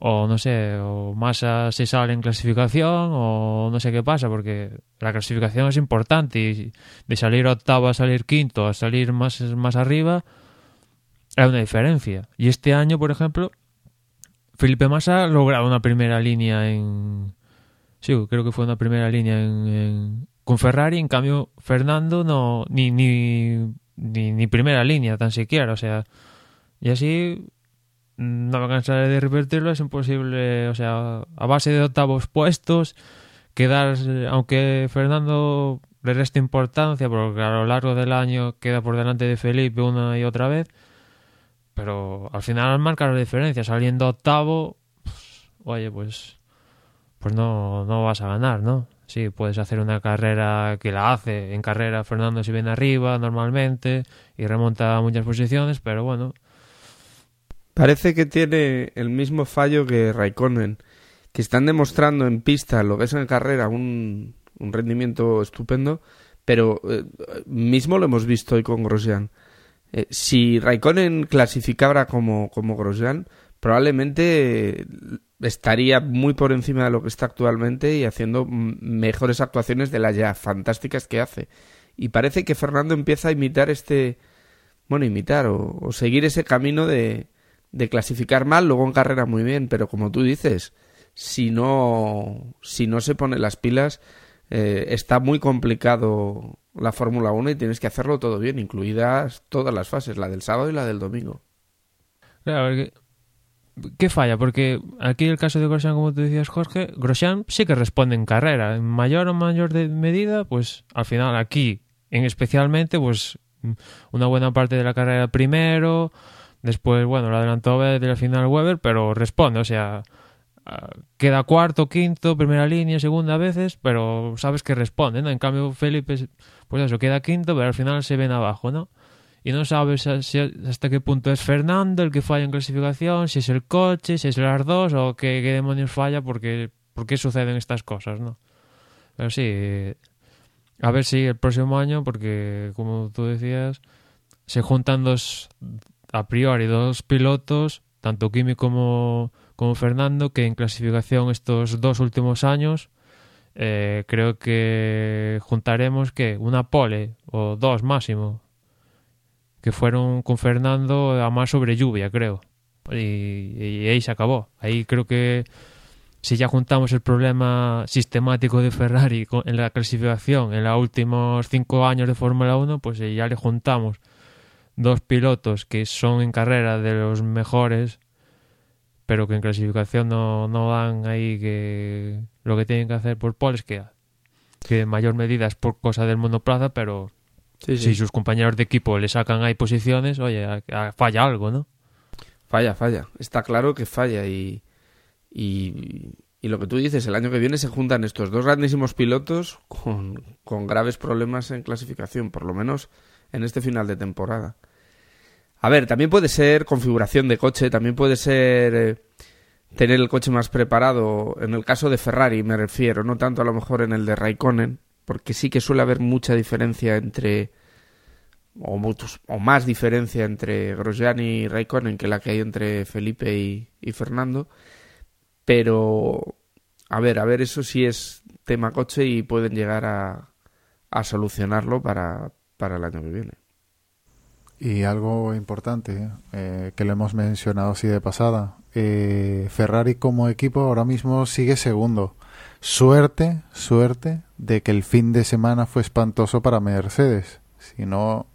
o no sé, o Massa se sale en clasificación, o no sé qué pasa, porque la clasificación es importante y de salir octavo a salir quinto a salir más, más arriba hay una diferencia. Y este año, por ejemplo, Felipe Massa ha logrado una primera línea en... Sí, creo que fue una primera línea en, con Ferrari, en cambio Fernando no ni, ni, ni, ni primera línea tan siquiera, o sea, y así no me cansaré de repetirlo, es imposible, o sea, a base de octavos puestos, quedar, aunque Fernando le resta importancia, porque a lo largo del año queda por delante de Felipe una y otra vez, pero al final marca la diferencia, saliendo octavo, pues, oye, pues, pues no, no vas a ganar, ¿no? Sí, puedes hacer una carrera que la hace. En carrera Fernando se viene arriba normalmente y remonta a muchas posiciones, pero bueno. Parece que tiene el mismo fallo que Raikkonen, que están demostrando en pista lo que es en carrera un, rendimiento estupendo, pero eh, mismo lo hemos visto hoy con Grosjean. Eh, si Raikkonen clasificara como, como Grosjean, probablemente estaría muy por encima de lo que está actualmente y haciendo mejores actuaciones de las ya fantásticas que hace. Y parece que Fernando empieza a imitar este, bueno, imitar o, seguir ese camino de, de, clasificar mal, luego en carrera muy bien, pero como tú dices, si no, si no se pone las pilas, eh, está muy complicado la Fórmula 1 y tienes que hacerlo todo bien, incluidas todas las fases, la del sábado y la del domingo. Claro, ¿Qué falla? Porque aquí el caso de Grosjean, como tú decías, Jorge, Grosjean sí que responde en carrera. En mayor o mayor de medida, pues al final aquí, en especialmente, pues una buena parte de la carrera primero, después, bueno, lo adelantó de la final Weber, pero responde, o sea, ah, queda cuarto, quinto, primera línea, segunda a veces, pero sabes que responde, ¿no? En cambio, Felipe, pues eso, queda quinto, pero al final se ven abajo, ¿no? y no sabes hasta qué punto es Fernando el que falla en clasificación, si es el coche, si es el dos o qué, demonios falla, porque por qué suceden estas cosas, ¿no? Pero sí, a ver si el próximo año, porque como tú decías, se juntan dos, a priori, dos pilotos, tanto Kimi como, Fernando, que en clasificación estos dos últimos años eh, creo que juntaremos que una pole o dos máximo que fueron con Fernando a más sobre lluvia, creo. Y, ahí se acabó. Ahí creo que si ya juntamos el problema sistemático de Ferrari en la clasificación en los últimos cinco años de Fórmula 1, pues ya le juntamos dos pilotos que son en carrera de los mejores, pero que en clasificación no, no dan ahí que lo que tienen que hacer por poles, que, que en mayor medida es por cosa del monoplaza, pero si sus compañeros de equipo le sacan ahí posiciones, oye, falla algo, ¿no? Falla, falla. Está claro que falla y, y, lo que tú dices, el año que viene se juntan estos dos grandísimos pilotos con, con graves problemas en clasificación, por lo menos en este final de temporada. A ver, también puede ser configuración de coche, también puede ser eh, tener el coche más preparado. En el caso de Ferrari me refiero, no tanto a lo mejor en el de Raikkonen, porque sí que suele haber mucha diferencia entre o, muchos, o más diferencia entre Grosjean y Raikkonen que la que hay entre Felipe y, Fernando pero a ver, a ver, eso sí es tema coche y pueden llegar a, a solucionarlo para, para el año que viene. Y algo importante, eh, que lo hemos mencionado así de pasada, eh, Ferrari como equipo ahora mismo sigue segundo. Suerte, suerte de que el fin de semana fue espantoso para Mercedes. Si no,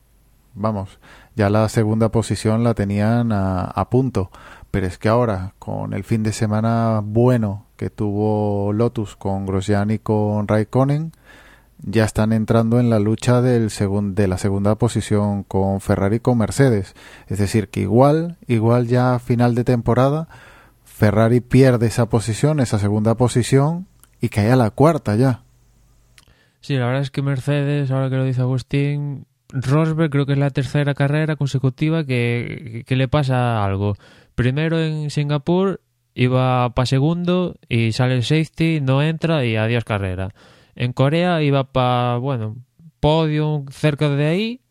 vamos, ya la segunda posición la tenían a, punto. Pero es que ahora, con el fin de semana bueno que tuvo Lotus con Grosjean y con Raikkonen, ya están entrando en la lucha del de la segunda posición con Ferrari y con Mercedes. Es decir, que igual, igual ya a final de temporada, Ferrari pierde esa posición, esa segunda posición, y cae a la cuarta ya. Sí, la verdad es que Mercedes, ahora que lo dice Agustín, Rosberg creo que es la tercera carrera consecutiva que, le pasa algo. Primero en Singapur iba para segundo y sale el safety, no entra y adiós carrera. En Corea iba para, bueno, podio cerca de ahí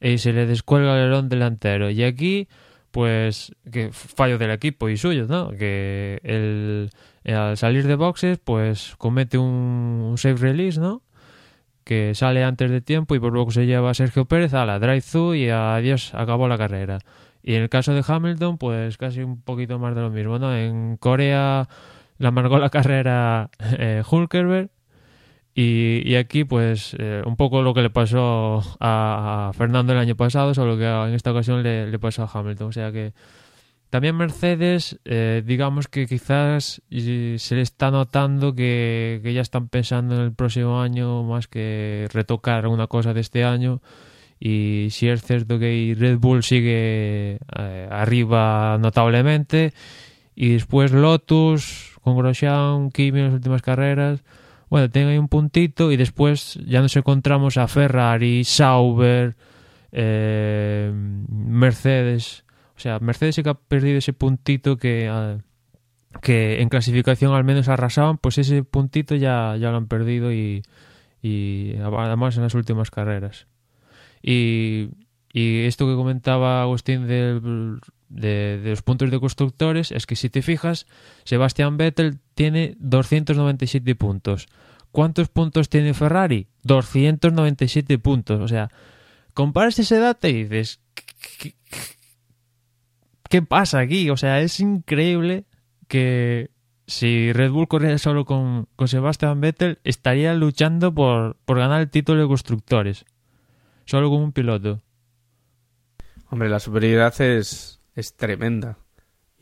y se le descuelga el alerón delantero. Y aquí, pues, que fallo del equipo y suyo, ¿no? Que el, al salir de boxes, pues comete un, safe release, ¿no? Que sale antes de tiempo y por luego se lleva a Sergio Pérez a la drive-thru y adiós, acabó la carrera. Y en el caso de Hamilton, pues casi un poquito más de lo mismo, ¿no? En Corea la amargó la carrera eh, Hulkerberg y, y, aquí, pues, eh, un poco lo que le pasó a, Fernando el año pasado, solo que en esta ocasión le, pasó a Hamilton. O sea que También Mercedes, eh, digamos que quizás se le está notando que, ya están pensando en el próximo año más que retocar alguna cosa de este año. Y si es cierto que Red Bull sigue eh, arriba notablemente. Y después Lotus, con Grosjean, Kimi en las últimas carreras. Bueno, tienen ahí un puntito y después ya nos encontramos a Ferrari, Sauber, eh, Mercedes o sea, Mercedes sí que ha perdido ese puntito que, ah, que en clasificación al menos arrasaban, pues ese puntito ya, ya lo han perdido y, además en las últimas carreras. Y, y esto que comentaba Agustín de, de, los puntos de constructores es que si te fijas, Sebastián Vettel tiene 297 puntos. ¿Cuántos puntos tiene Ferrari? 297 puntos. O sea, comparas ese dato y dices, ¿qué pasa aquí? O sea, es increíble que si Red Bull corriera solo con, con Sebastian Vettel, estaría luchando por, por ganar el título de constructores. Solo con un piloto. Hombre, la superioridad es, es tremenda.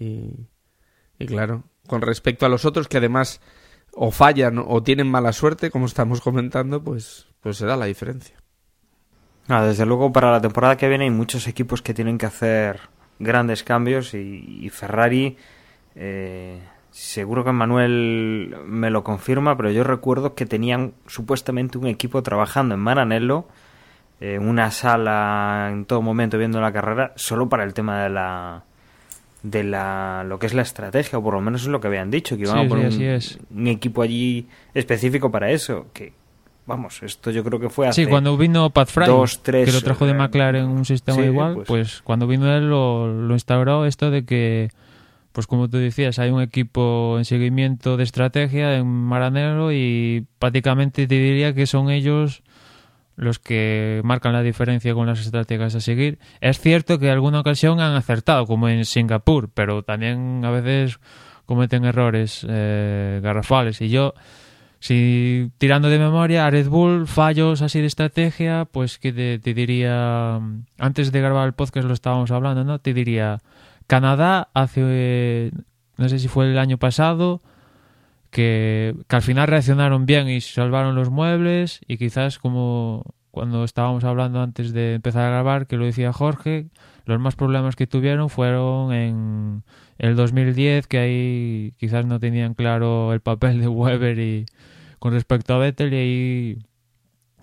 Y, y claro, con respecto a los otros que además o fallan o tienen mala suerte, como estamos comentando, pues, pues se da la diferencia. Ah, desde luego, para la temporada que viene hay muchos equipos que tienen que hacer grandes cambios y, Ferrari, eh, seguro que Manuel me lo confirma, pero yo recuerdo que tenían supuestamente un equipo trabajando en Maranello, en eh, una sala en todo momento viendo la carrera, solo para el tema de la de la lo que es la estrategia o por lo menos es lo que habían dicho que iban a poner un, equipo allí específico para eso que vamos, esto yo creo que fue hace Sí, cuando vino Pat Fry, que lo trajo de eh, McLaren un sistema igual, pues. pues. cuando vino él lo, instauró esto de que, pues como tú decías, hay un equipo en seguimiento de estrategia en Maranello y prácticamente te diría que son ellos los que marcan la diferencia con las estrategias a seguir. Es cierto que en alguna ocasión han acertado, como en Singapur, pero también a veces cometen errores eh, garrafales. Y yo si tirando de memoria a Red Bull, fallos así de estrategia, pues que te, diría, antes de grabar el podcast lo estábamos hablando, ¿no? Te diría, Canadá hace, no sé si fue el año pasado, que, al final reaccionaron bien y salvaron los muebles y quizás como cuando estábamos hablando antes de empezar a grabar, que lo decía Jorge, los más problemas que tuvieron fueron en el 2010, que ahí quizás no tenían claro el papel de Weber y con respecto a Vettel y ahí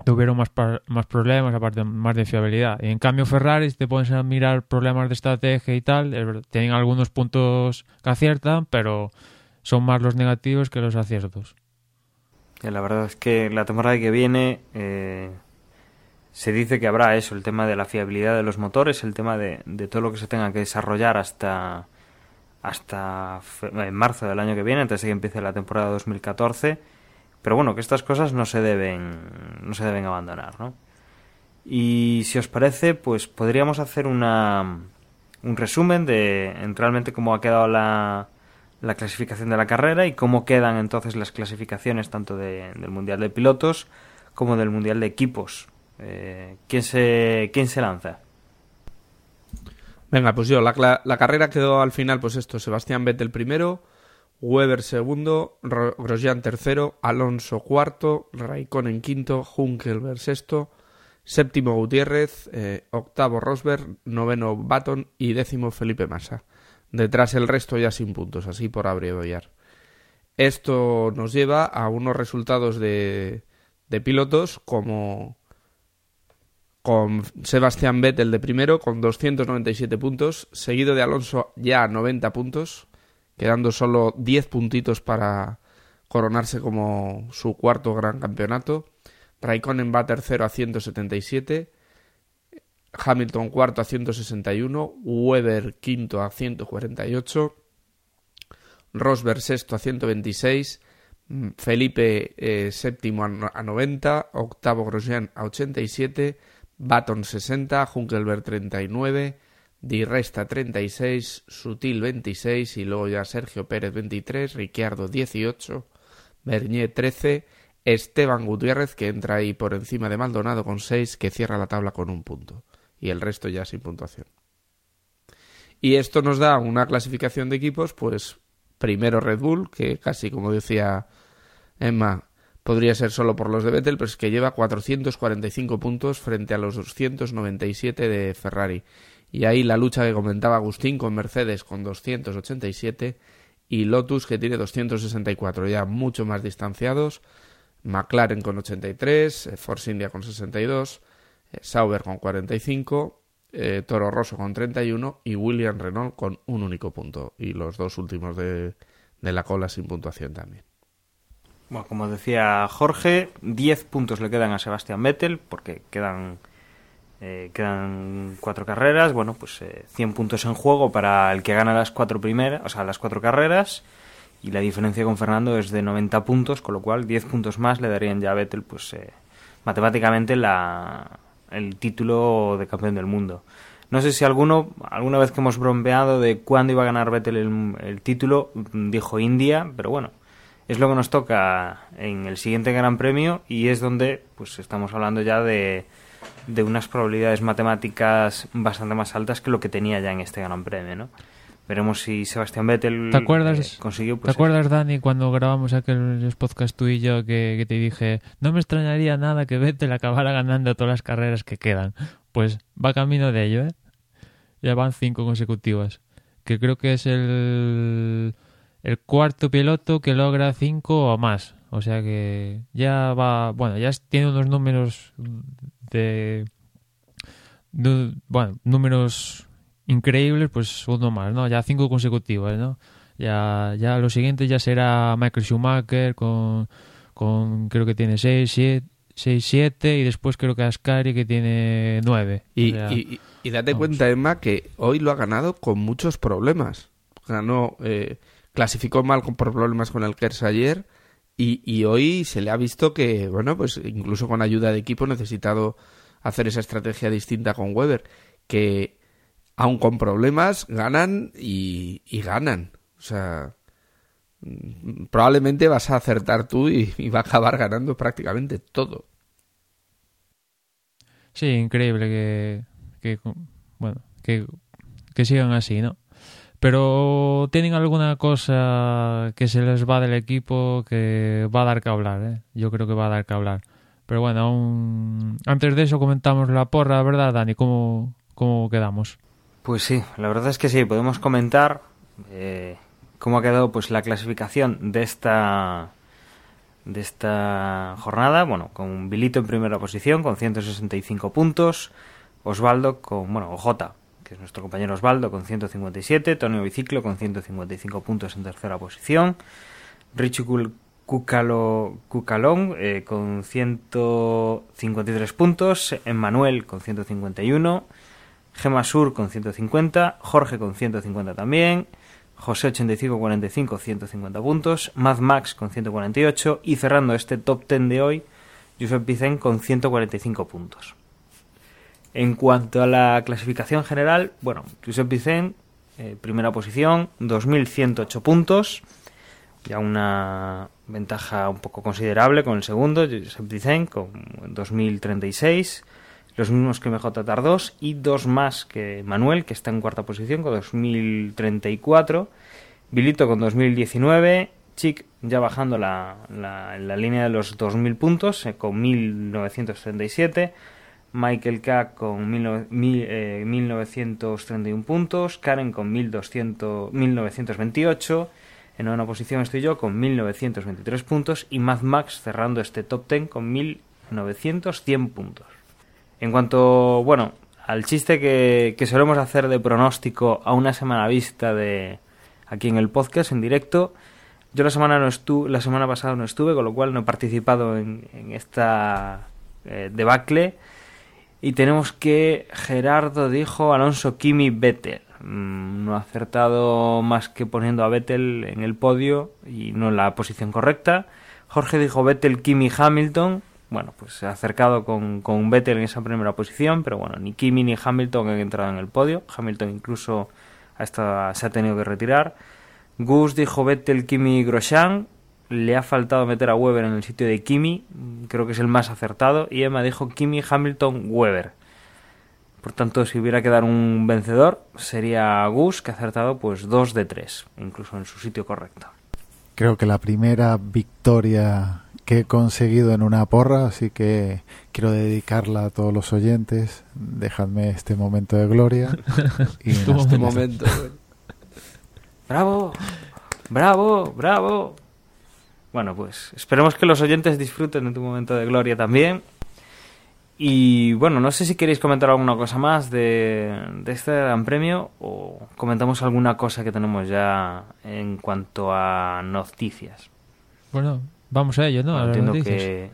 tuvieron más, más problemas, aparte más de fiabilidad. Y en cambio Ferrari, si te pones a mirar problemas de estrategia y tal, tienen algunos puntos que aciertan, pero son más los negativos que los aciertos. La verdad es que la temporada que viene eh, se dice que habrá eso, el tema de la fiabilidad de los motores, el tema de, de todo lo que se tenga que desarrollar hasta hasta en marzo del año que viene, antes de que empiece la temporada 2014 pero bueno, que estas cosas no se deben, no se deben abandonar, ¿no? Y si os parece, pues podríamos hacer una, un resumen de realmente cómo ha quedado la, la clasificación de la carrera y cómo quedan entonces las clasificaciones tanto de, del Mundial de Pilotos como del Mundial de Equipos. Eh, ¿quién, se, ¿Quién se lanza? Venga, pues yo, la, la carrera quedó al final, pues esto, Sebastián Vettel primero, Weber segundo, Grosjean tercero, Alonso cuarto, Raikkonen quinto, Junkelberg sexto, séptimo Gutiérrez, eh, octavo Rosberg, noveno Baton y décimo Felipe Massa. Detrás el resto ya sin puntos, así por abreviar. Esto nos lleva a unos resultados de, de pilotos como con Sebastián Vettel de primero con 297 puntos, seguido de Alonso ya a 90 puntos, quedando solo 10 puntitos para coronarse como su cuarto gran campeonato. Raikkonen va tercero a 177, Hamilton cuarto a 161, Weber quinto a 148, Rosberg sexto a 126, Felipe eh, séptimo a 90, octavo Grosjean a 87, Baton 60, Junkelberg 39, Di Resta 36, Sutil 26 y luego ya Sergio Pérez 23, Ricciardo 18, Bernier 13, Esteban Gutiérrez que entra ahí por encima de Maldonado con 6 que cierra la tabla con un punto y el resto ya sin puntuación. Y esto nos da una clasificación de equipos, pues primero Red Bull, que casi como decía Emma, podría ser solo por los de Vettel, pero es que lleva 445 puntos frente a los 297 de Ferrari. Y ahí la lucha que comentaba Agustín con Mercedes con 287 y Lotus que tiene 264, ya mucho más distanciados. McLaren con 83, eh, Force India con 62, eh, Sauber con 45, eh, Toro Rosso con 31 y William Renault con un único punto. Y los dos últimos de, de la cola sin puntuación también. Bueno, como decía Jorge, 10 puntos le quedan a Sebastián Vettel porque quedan eh, quedan cuatro carreras, bueno, pues eh, 100 puntos en juego para el que gana las cuatro primeras, o sea, las cuatro carreras, y la diferencia con Fernando es de 90 puntos, con lo cual 10 puntos más le darían ya a Vettel, pues eh, matemáticamente la, el título de campeón del mundo. No sé si alguno, alguna vez que hemos brombeado de cuándo iba a ganar Vettel el, el título, dijo India, pero bueno, es lo que nos toca en el siguiente Gran Premio y es donde pues estamos hablando ya de de unas probabilidades matemáticas bastante más altas que lo que tenía ya en este Gran Premio, ¿no? Veremos si Sebastián Vettel ¿Te acuerdas, eh, consiguió... Pues, ¿Te acuerdas, Dani, cuando grabamos aquel podcast tú y yo que, que, te dije no me extrañaría nada que Vettel acabara ganando todas las carreras que quedan? Pues va camino de ello, ¿eh? Ya van cinco consecutivas. Que creo que es el, el cuarto piloto que logra cinco o más. O sea que ya va... Bueno, ya tiene unos números de, de, bueno, números increíbles, pues uno más, ¿no? Ya cinco consecutivos, ¿no? Ya, ya lo siguiente ya será Michael Schumacher con, con creo que tiene 6, 7, 6, 7 y después creo que Ascari que tiene 9. Y, o sea, y, y date vamos. cuenta, Emma, que hoy lo ha ganado con muchos problemas. Ganó, eh, clasificó mal con, por problemas con el Kers ayer y, y hoy se le ha visto que, bueno, pues incluso con ayuda de equipo necesitado hacer esa estrategia distinta con Weber, que aun con problemas ganan y, ganan. O sea, probablemente vas a acertar tú y, y, va a acabar ganando prácticamente todo. Sí, increíble que, que bueno, que, sigan así, ¿no? Pero tienen alguna cosa que se les va del equipo que va a dar que hablar, ¿eh? Yo creo que va a dar que hablar. Pero bueno, antes de eso comentamos la porra, ¿verdad, Dani? ¿Cómo, cómo quedamos? Pues sí, la verdad es que sí, podemos comentar eh, cómo ha quedado pues la clasificación de esta de esta jornada, bueno, con Bilito en primera posición con 165 puntos, Osvaldo con, bueno, J, que es nuestro compañero Osvaldo con 157, Tonio Biciclo con 155 puntos en tercera posición, Richie Cucalo, Cucalón eh, con 153 puntos, Emmanuel con 151, Gema Sur con 150, Jorge con 150 también, José 85-45, 150 puntos, Mad Max con 148 y cerrando este top 10 de hoy, Josep Vicen con 145 puntos. En cuanto a la clasificación general, bueno, Josep Vicen, eh, primera posición, 2.108 puntos, ya una ventaja un poco considerable con el segundo, Josep Vicen, con 2.036 los mismos que MJ Tardós y dos más que Manuel, que está en cuarta posición con 2034, Bilito con 2019, Chic ya bajando la, la, línea de los 2000 puntos eh, con 1937, Michael K con mil, mil, eh, 1931 puntos, Karen con 1200, 1928, en novena posición estoy yo con 1923 puntos y Mad Max cerrando este top 10 con 1900 puntos. En cuanto, bueno, al chiste que, solemos hacer de pronóstico a una semana vista de aquí en el podcast en directo, yo la semana no estuve, la semana pasada no estuve, con lo cual no he participado en, en esta eh, debacle. Y tenemos que Gerardo dijo Alonso Kimi Vettel. Mm, no ha acertado más que poniendo a Vettel en el podio y no en la posición correcta. Jorge dijo Vettel, Kimi, Hamilton bueno, pues se ha acercado con, con Vettel en esa primera posición, pero bueno, ni Kimi ni Hamilton han entrado en el podio. Hamilton incluso hasta se ha tenido que retirar. Gus dijo Vettel, Kimi y Grosjean. Le ha faltado meter a Weber en el sitio de Kimi, creo que es el más acertado. Y Emma dijo Kimi, Hamilton, Weber. Por tanto, si hubiera que dar un vencedor, sería Gus, que ha acertado pues dos de tres, incluso en su sitio correcto. Creo que la primera victoria que he conseguido en una porra, así que quiero dedicarla a todos los oyentes. Dejadme este momento de gloria. y este momento. ¡Bravo! ¡Bravo! ¡Bravo! Bueno, pues esperemos que los oyentes disfruten de tu momento de gloria también. Y bueno, no sé si queréis comentar alguna cosa más de, de este gran premio o comentamos alguna cosa que tenemos ya en cuanto a noticias. Bueno, vamos a ello, ¿no? Bueno, entiendo noticias. que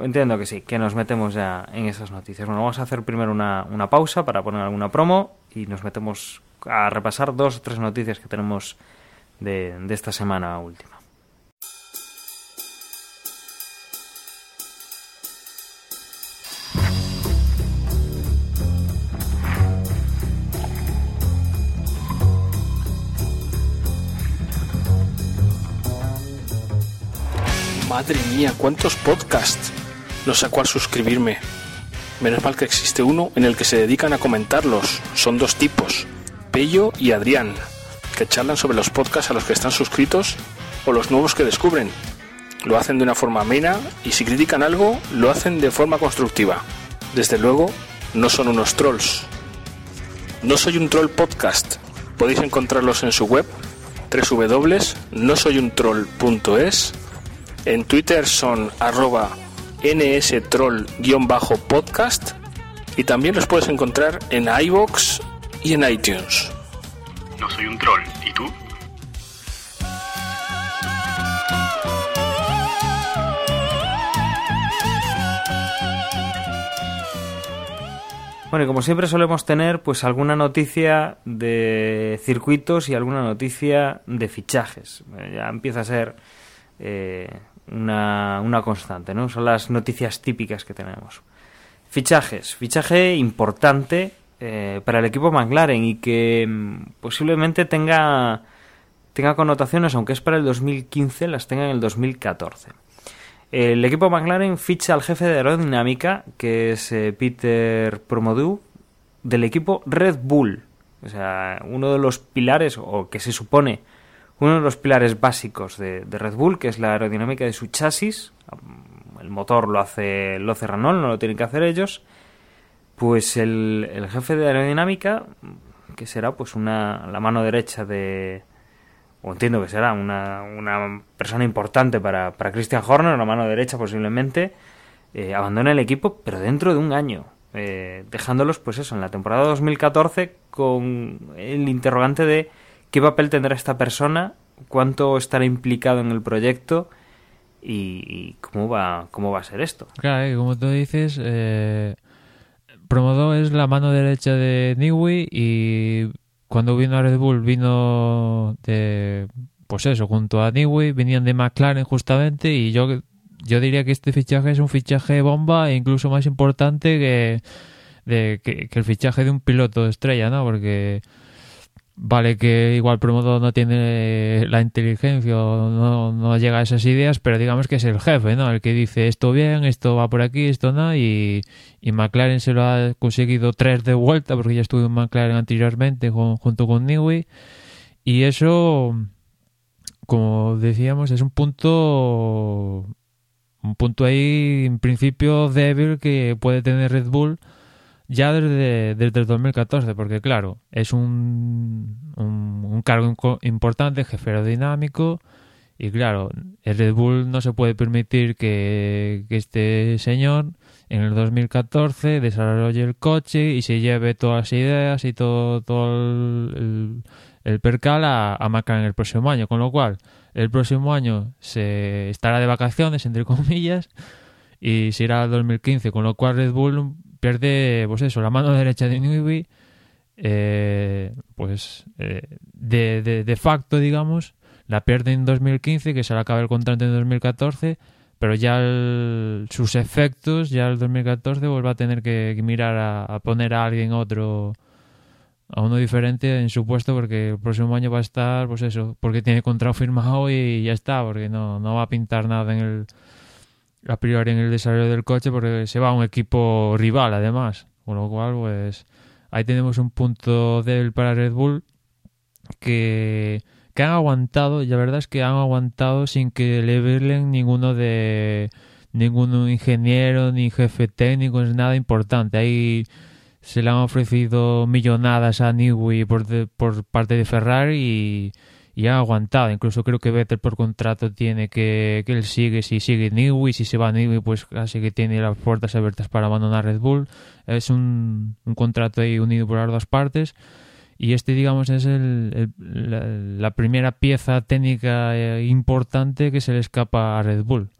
entiendo que sí, que nos metemos ya en esas noticias. Bueno, vamos a hacer primero una, una pausa para poner alguna promo y nos metemos a repasar dos o tres noticias que tenemos de, de esta semana última. Madre mía, cuántos podcasts. No sé a cuál suscribirme. Menos mal que existe uno en el que se dedican a comentarlos. Son dos tipos, Pello y Adrián, que charlan sobre los podcasts a los que están suscritos o los nuevos que descubren. Lo hacen de una forma amena y si critican algo, lo hacen de forma constructiva. Desde luego, no son unos trolls. No soy un troll podcast. Podéis encontrarlos en su web www.nosoyuntroll.es en Twitter son arroba nstroll-podcast y también los puedes encontrar en iVoox y en iTunes. No soy un troll. ¿Y tú? Bueno, y como siempre solemos tener pues alguna noticia de circuitos y alguna noticia de fichajes. Eh, Ya empieza a ser eh, una, una constante, ¿no? Son las noticias típicas que tenemos. Fichajes. Fichaje importante eh, para el equipo McLaren y que mm, posiblemente tenga, tenga connotaciones, aunque es para el 2015, las tenga en el 2014. El equipo McLaren ficha al jefe de aerodinámica, que es eh, Peter Promodou, del equipo Red Bull. O sea, uno de los pilares, o que se supone uno de los pilares básicos de, Red Bull, que es la aerodinámica de su chasis. El motor lo hace, lo hace no lo tienen que hacer ellos. Pues el, el jefe de aerodinámica, que será pues una la mano derecha de, o entiendo que será una, una persona importante para, para Christian Horner, una mano derecha posiblemente, eh, abandona el equipo, pero dentro de un año, eh, dejándolos, pues eso, en la temporada 2014 con el interrogante de qué papel tendrá esta persona, cuánto estará implicado en el proyecto y, cómo va cómo va a ser esto. Claro, como tú dices, eh, Promodó es la mano derecha de Newey y cuando vino a Red Bull vino de, pues eso, junto a Newey, venían de McLaren justamente y yo, yo diría que este fichaje es un fichaje bomba e incluso más importante que, de, que el fichaje de un piloto estrella, ¿no? Porque Vale que igual Promodo no tiene la inteligencia o no, no llega a esas ideas, pero digamos que es el jefe, ¿no? El que dice esto bien, esto va por aquí, esto no, y, y McLaren se lo ha conseguido tres de vuelta porque ya estuvo en McLaren anteriormente con- junto con Newey. Y eso, como decíamos, es un punto, un punto ahí en principio débil que puede tener Red Bull ya desde, desde el 2014, porque claro, es un, un, cargo importante, jefe aerodinámico, y claro, el Red Bull no se puede permitir que, que este señor en el 2014 desarrolle el coche y se lleve todas las ideas y todo, todo el, el- percal a, a McLaren el próximo año, con lo cual el próximo año se estará de vacaciones, entre comillas, y se irá al 2015, con lo cual Red Bull pierde, pues eso, la mano derecha de Newey, eh, pues eh, de, de, de facto, digamos, la pierde en 2015, que se le acaba el contrato en 2014, pero ya el- sus efectos, ya el 2014 vuelve a tener que, que mirar a, a poner a alguien otro, a uno diferente en su puesto, porque el próximo año va a estar, pues eso, porque tiene contrato firmado y ya está, porque no, no va a pintar nada en el a priori en el desarrollo del coche porque se va a un equipo rival además, con lo cual pues ahí tenemos un punto débil para Red Bull que, que han aguantado, y la verdad es que han aguantado sin que le verlen ninguno de ningún ingeniero ni jefe técnico, es nada importante. Ahí se le han ofrecido millonadas a Newey por, por parte de Ferrari y, y, ha aguantado. Incluso creo que Vettel por contrato tiene que, que él sigue, si sigue Newey, si se va Newey, pues casi que tiene las puertas abiertas para abandonar Red Bull. Es un, un contrato ahí unido por las dos partes. Y este, digamos, es el, el, la, la, primera pieza técnica eh, importante que se le escapa a Red Bull.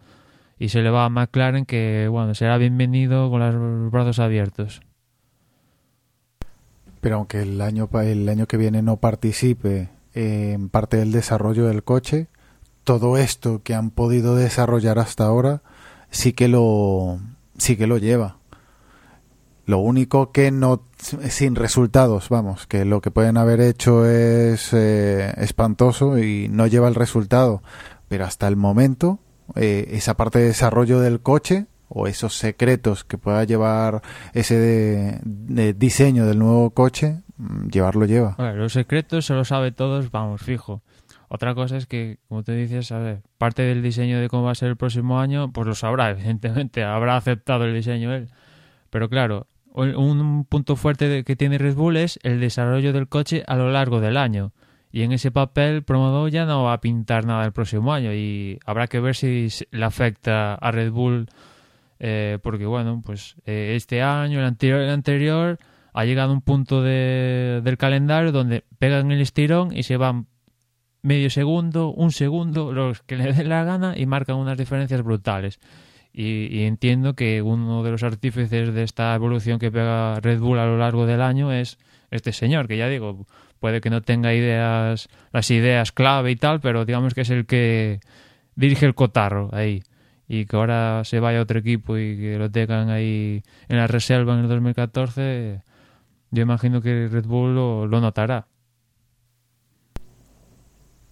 Y se le va a McLaren que, bueno, será bienvenido con los brazos abiertos. Pero aunque el año, el año que viene no participe en parte del desarrollo del coche, todo esto que han podido desarrollar hasta ahora sí que lo, sí que lo lleva. Lo único que no, sin resultados, vamos, que lo que pueden haber hecho es eh, espantoso y no lleva el resultado. Pero hasta el momento, eh, esa parte de desarrollo del coche o esos secretos que pueda llevar ese de, diseño del nuevo coche, llevarlo lleva. Bueno, los secretos se lo sabe todos, vamos, fijo. Otra cosa es que, como te dices, a ver, parte del diseño de cómo va a ser el próximo año, pues lo sabrá, evidentemente, habrá aceptado el diseño él. Pero claro, un punto fuerte que tiene Red Bull es el desarrollo del coche a lo largo del año. Y en ese papel, Promodo ya no va a pintar nada el próximo año y habrá que ver si le afecta a Red Bull eh, porque bueno, pues eh, este año, el anterior, el anterior, ha llegado un punto de, del calendario donde pegan el estirón y se van medio segundo, un segundo, los que le den la gana y marcan unas diferencias brutales. Y, y, entiendo que uno de los artífices de esta evolución que pega Red Bull a lo largo del año es este señor, que ya digo, puede que no tenga ideas, las ideas clave y tal, pero digamos que es el que dirige el cotarro ahí. Y que ahora se vaya a otro equipo y que lo tengan ahí en la reserva en el 2014, yo imagino que Red Bull lo, lo notará.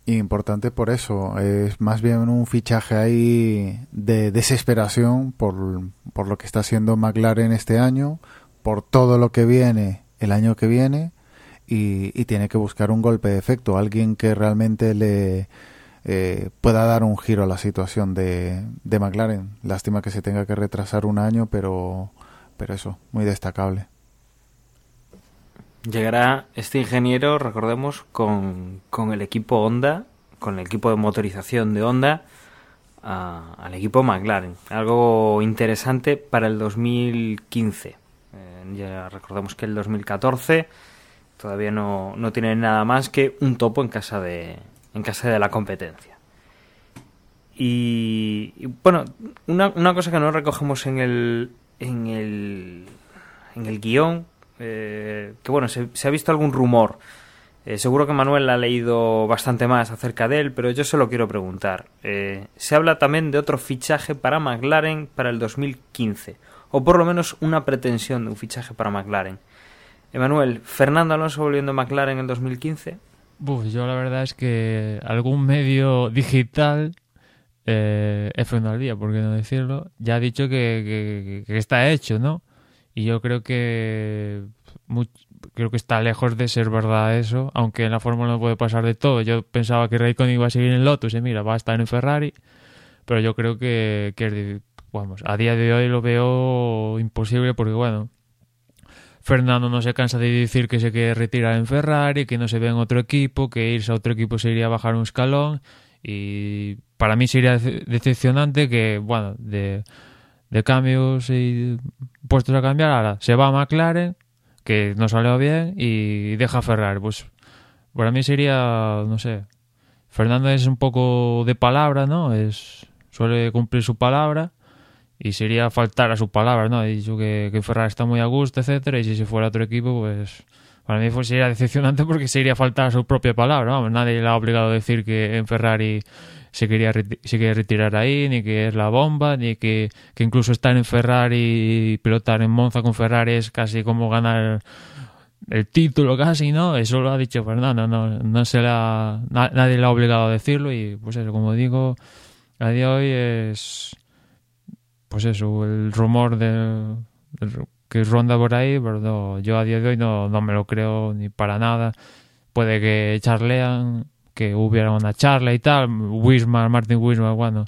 Importante por eso, es más bien un fichaje ahí de desesperación por, por lo que está haciendo McLaren este año, por todo lo que viene el año que viene y, tiene que buscar un golpe de efecto, alguien que realmente le eh, pueda dar un giro a la situación de, de McLaren. Lástima que se tenga que retrasar un año, pero, pero eso, muy destacable. Llegará este ingeniero, recordemos, con, con el equipo Honda, con el equipo de motorización de Honda, a, al equipo McLaren. Algo interesante para el 2015. Eh, ya recordemos que el 2014 todavía no, no tiene nada más que un topo en casa de, en casa de la competencia. Y, bueno, una, una, cosa que no recogemos en el, en el, en el guion, eh, que bueno, se, ha visto algún rumor. Eh, seguro que Manuel ha leído bastante más acerca de él, pero yo se lo quiero preguntar. Eh, se habla también de otro fichaje para McLaren para el 2015, o por lo menos una pretensión de un fichaje para McLaren. Emanuel, ¿Fernando Alonso volviendo a McLaren en el 2015? Uf, yo la verdad es que algún medio digital, eh, F1 al día, por qué no decirlo, ya ha dicho que está hecho, ¿no? Y yo creo que creo que está lejos de ser verdad eso, aunque en la Fórmula no puede pasar de todo. Yo pensaba que Raikkonen iba a seguir en Lotus y mira, va a estar en Ferrari, pero yo creo que, que vamos, a día de hoy lo veo imposible porque bueno, Fernando no se cansa de decir que se quiere retirar en Ferrari, que no se ve en otro equipo, que irse a otro equipo sería bajar un escalón y para mí sería decepcionante que, bueno, de, de cambios y puestos a cambiar, ahora se va a McLaren, que no salió bien, y deja Ferrari. Pues para mí sería, no sé, Fernando es un poco de palabra, ¿no? Es suele cumplir su palabra y sería faltar a su palabra, ¿no? Ha dicho que, que Ferrari está muy a gusto, etcétera, y si se fuera a otro equipo, pues para mí pues sería decepcionante porque sería faltar a su propia palabra, vamos, nadie le ha obligado a decir que en Ferrari se quería se quería retirar ahí, ni que es la bomba, ni que, que incluso estar en Ferrari y pilotar en Monza con Ferrari es casi como ganar el título casi, ¿no? Eso lo ha dicho Fernando, no, no se la, nadie le ha obligado a decirlo y pues eso, como digo, a día de hoy es pues eso, el rumor de, de- que ronda por ahí, pero yo a día de hoy no, no me lo creo ni para nada. Puede que charlean, que hubiera una charla y tal. Wismar, Martin Wismar, bueno,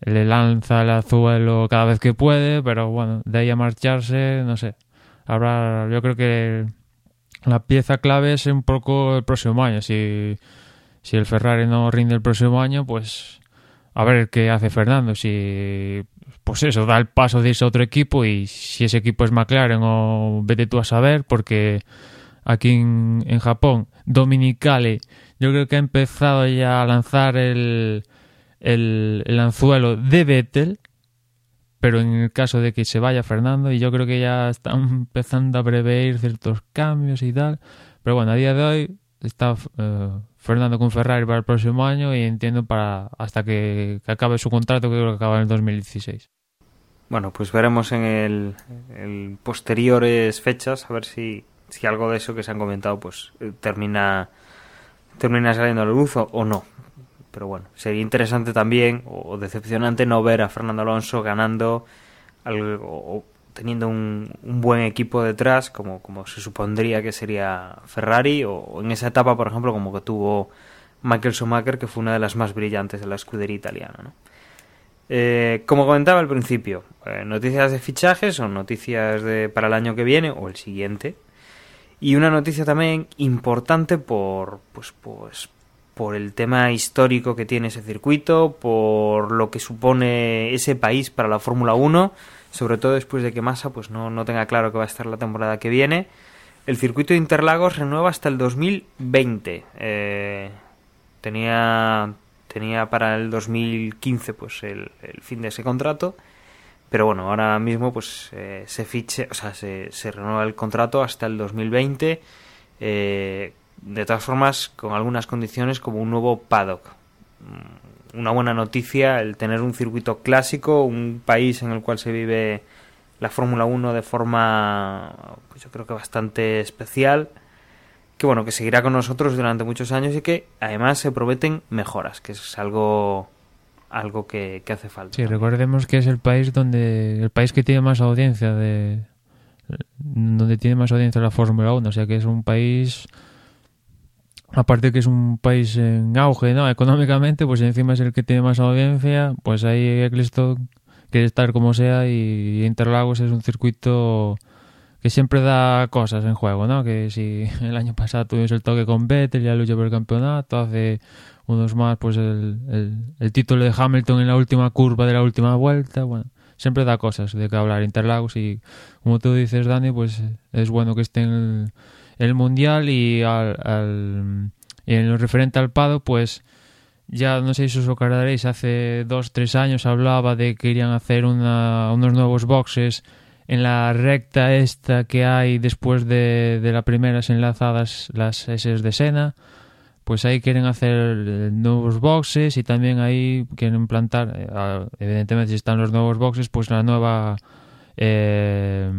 le lanza el azuelo cada vez que puede, pero bueno, de ahí a marcharse, no sé. Habrá, yo creo que la pieza clave es un poco el próximo año. Si, si el Ferrari no rinde el próximo año, pues a ver qué hace Fernando. Si, pues eso, da el paso de irse a otro equipo y si ese equipo es McLaren o vete tú a saber, porque aquí en, Japón, Dominicale, yo creo que ha empezado ya a lanzar el, el, el anzuelo de Vettel, pero en el caso de que se vaya Fernando, y yo creo que ya están empezando a prever ciertos cambios y tal. Pero bueno, a día de hoy está eh, Fernando con Ferrari para el próximo año y entiendo para hasta que, que acabe su contrato, que creo que acaba en el 2016. Bueno, pues veremos en el, posteriores fechas a ver si, si algo de eso que se han comentado pues eh, termina termina saliendo a la luz o, o no. Pero bueno, sería interesante también o decepcionante no ver a Fernando Alonso ganando algo, o teniendo un, un buen equipo detrás como, como se supondría que sería Ferrari o, o en esa etapa, por ejemplo, como que tuvo Michael Schumacher, que fue una de las más brillantes de la escudería italiana, ¿no? Eh, como comentaba al principio, eh, noticias de fichajes o noticias de, para el año que viene o el siguiente. Y una noticia también importante por, pues, pues, por el tema histórico que tiene ese circuito, por lo que supone ese país para la Fórmula 1, sobre todo después de que Massa pues, no, no tenga claro que va a estar la temporada que viene. El circuito de Interlagos renueva hasta el 2020. Eh, tenía tenía para el 2015 pues el, el, fin de ese contrato. Pero bueno ahora mismo pues eh, se fiche o sea se, se, renueva el contrato hasta el 2020 eh, de todas formas con algunas condiciones como un nuevo paddock. Una buena noticia el tener un circuito clásico un país en el cual se vive la Fórmula 1 de forma pues yo creo que bastante especial que bueno, que seguirá con nosotros durante muchos años y que además se prometen mejoras, que es algo algo que, que hace falta. Sí, recordemos que es el país donde el país que tiene más audiencia de donde tiene más audiencia la Fórmula 1, o sea que es un país aparte que es un país en auge, ¿no? Económicamente, pues encima es el que tiene más audiencia, pues ahí Eccleston quiere estar como sea y Interlagos es un circuito que siempre da cosas en juego, ¿no? Que si el año pasado tuvimos el toque con Vettel, ya lucha por el campeonato, hace unos más, pues el, el, título de Hamilton en la última curva de la última vuelta, bueno, siempre da cosas de que hablar Interlagos y como tú dices, Dani, pues es bueno que esté en el, Mundial y, al, al, y en lo referente al Pado, pues ya no sé si os acordaréis, hace dos, tres años hablaba de que querían hacer una, unos nuevos boxes en la recta esta que hay después de, de las primeras enlazadas, las S de Sena, pues ahí quieren hacer nuevos boxes y también ahí quieren plantar, eh, evidentemente si están los nuevos boxes, pues la nueva eh,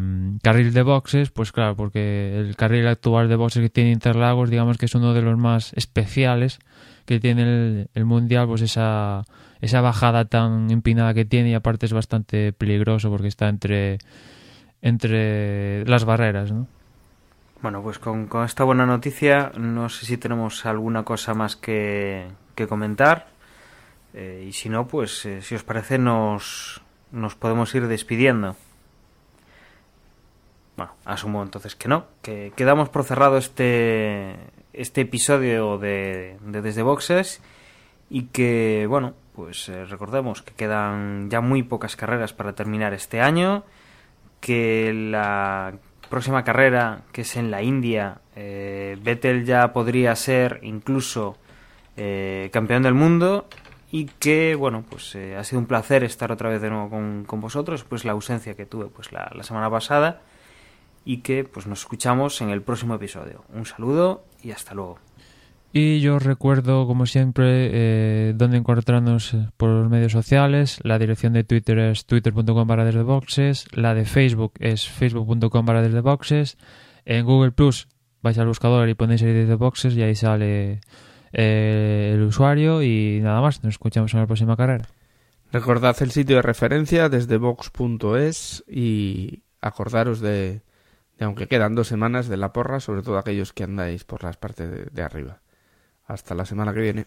carril de boxes, pues claro, porque el carril actual de boxes que tiene Interlagos, digamos que es uno de los más especiales que tiene el, el mundial, pues esa esa bajada tan empinada que tiene y aparte es bastante peligroso porque está entre entre las barreras, ¿no? Bueno, pues con, con, esta buena noticia no sé si tenemos alguna cosa más que, que comentar eh, y si no, pues eh, si os parece nos, nos podemos ir despidiendo. Bueno, asumo entonces que no, que quedamos por cerrado este, este episodio de, de Desde Boxes y que, bueno, pues eh, recordemos que quedan ya muy pocas carreras para terminar este año, que la próxima carrera, que es en la India, eh, Vettel ya podría ser incluso eh, campeón del mundo y que, bueno, pues eh, ha sido un placer estar otra vez de nuevo con, con vosotros, pues la ausencia que tuve pues la, la semana pasada y que pues nos escuchamos en el próximo episodio. Un saludo y hasta luego. Y yo recuerdo, como siempre, eh, dónde encontrarnos por los medios sociales. La dirección de Twitter es twitter.com desde boxes. La de Facebook es facebook.com desde boxes. En Google Plus vais al buscador y ponéis ahí desde boxes y ahí sale eh, el usuario. Y nada más, nos escuchamos en la próxima carrera. Recordad el sitio de referencia desde box.es y acordaros de, aunque quedan dos semanas, de la porra, sobre todo aquellos que andáis por las partes de arriba. Hasta la semana que viene.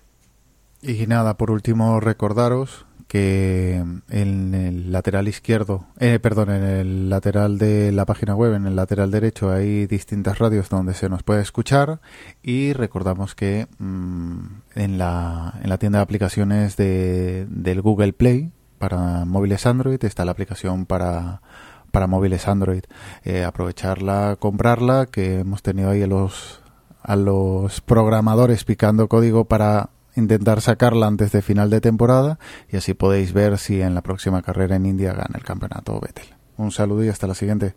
Y nada, por último recordaros que en el lateral izquierdo, eh, perdón, en el lateral de la página web, en el lateral derecho hay distintas radios donde se nos puede escuchar y recordamos que mmm, en, la, en la tienda de aplicaciones de, del Google Play para móviles Android está la aplicación para para móviles Android. Eh, aprovecharla, comprarla, que hemos tenido ahí los a los programadores picando código para intentar sacarla antes de final de temporada y así podéis ver si en la próxima carrera en India gana el campeonato Vettel. Un saludo y hasta la siguiente.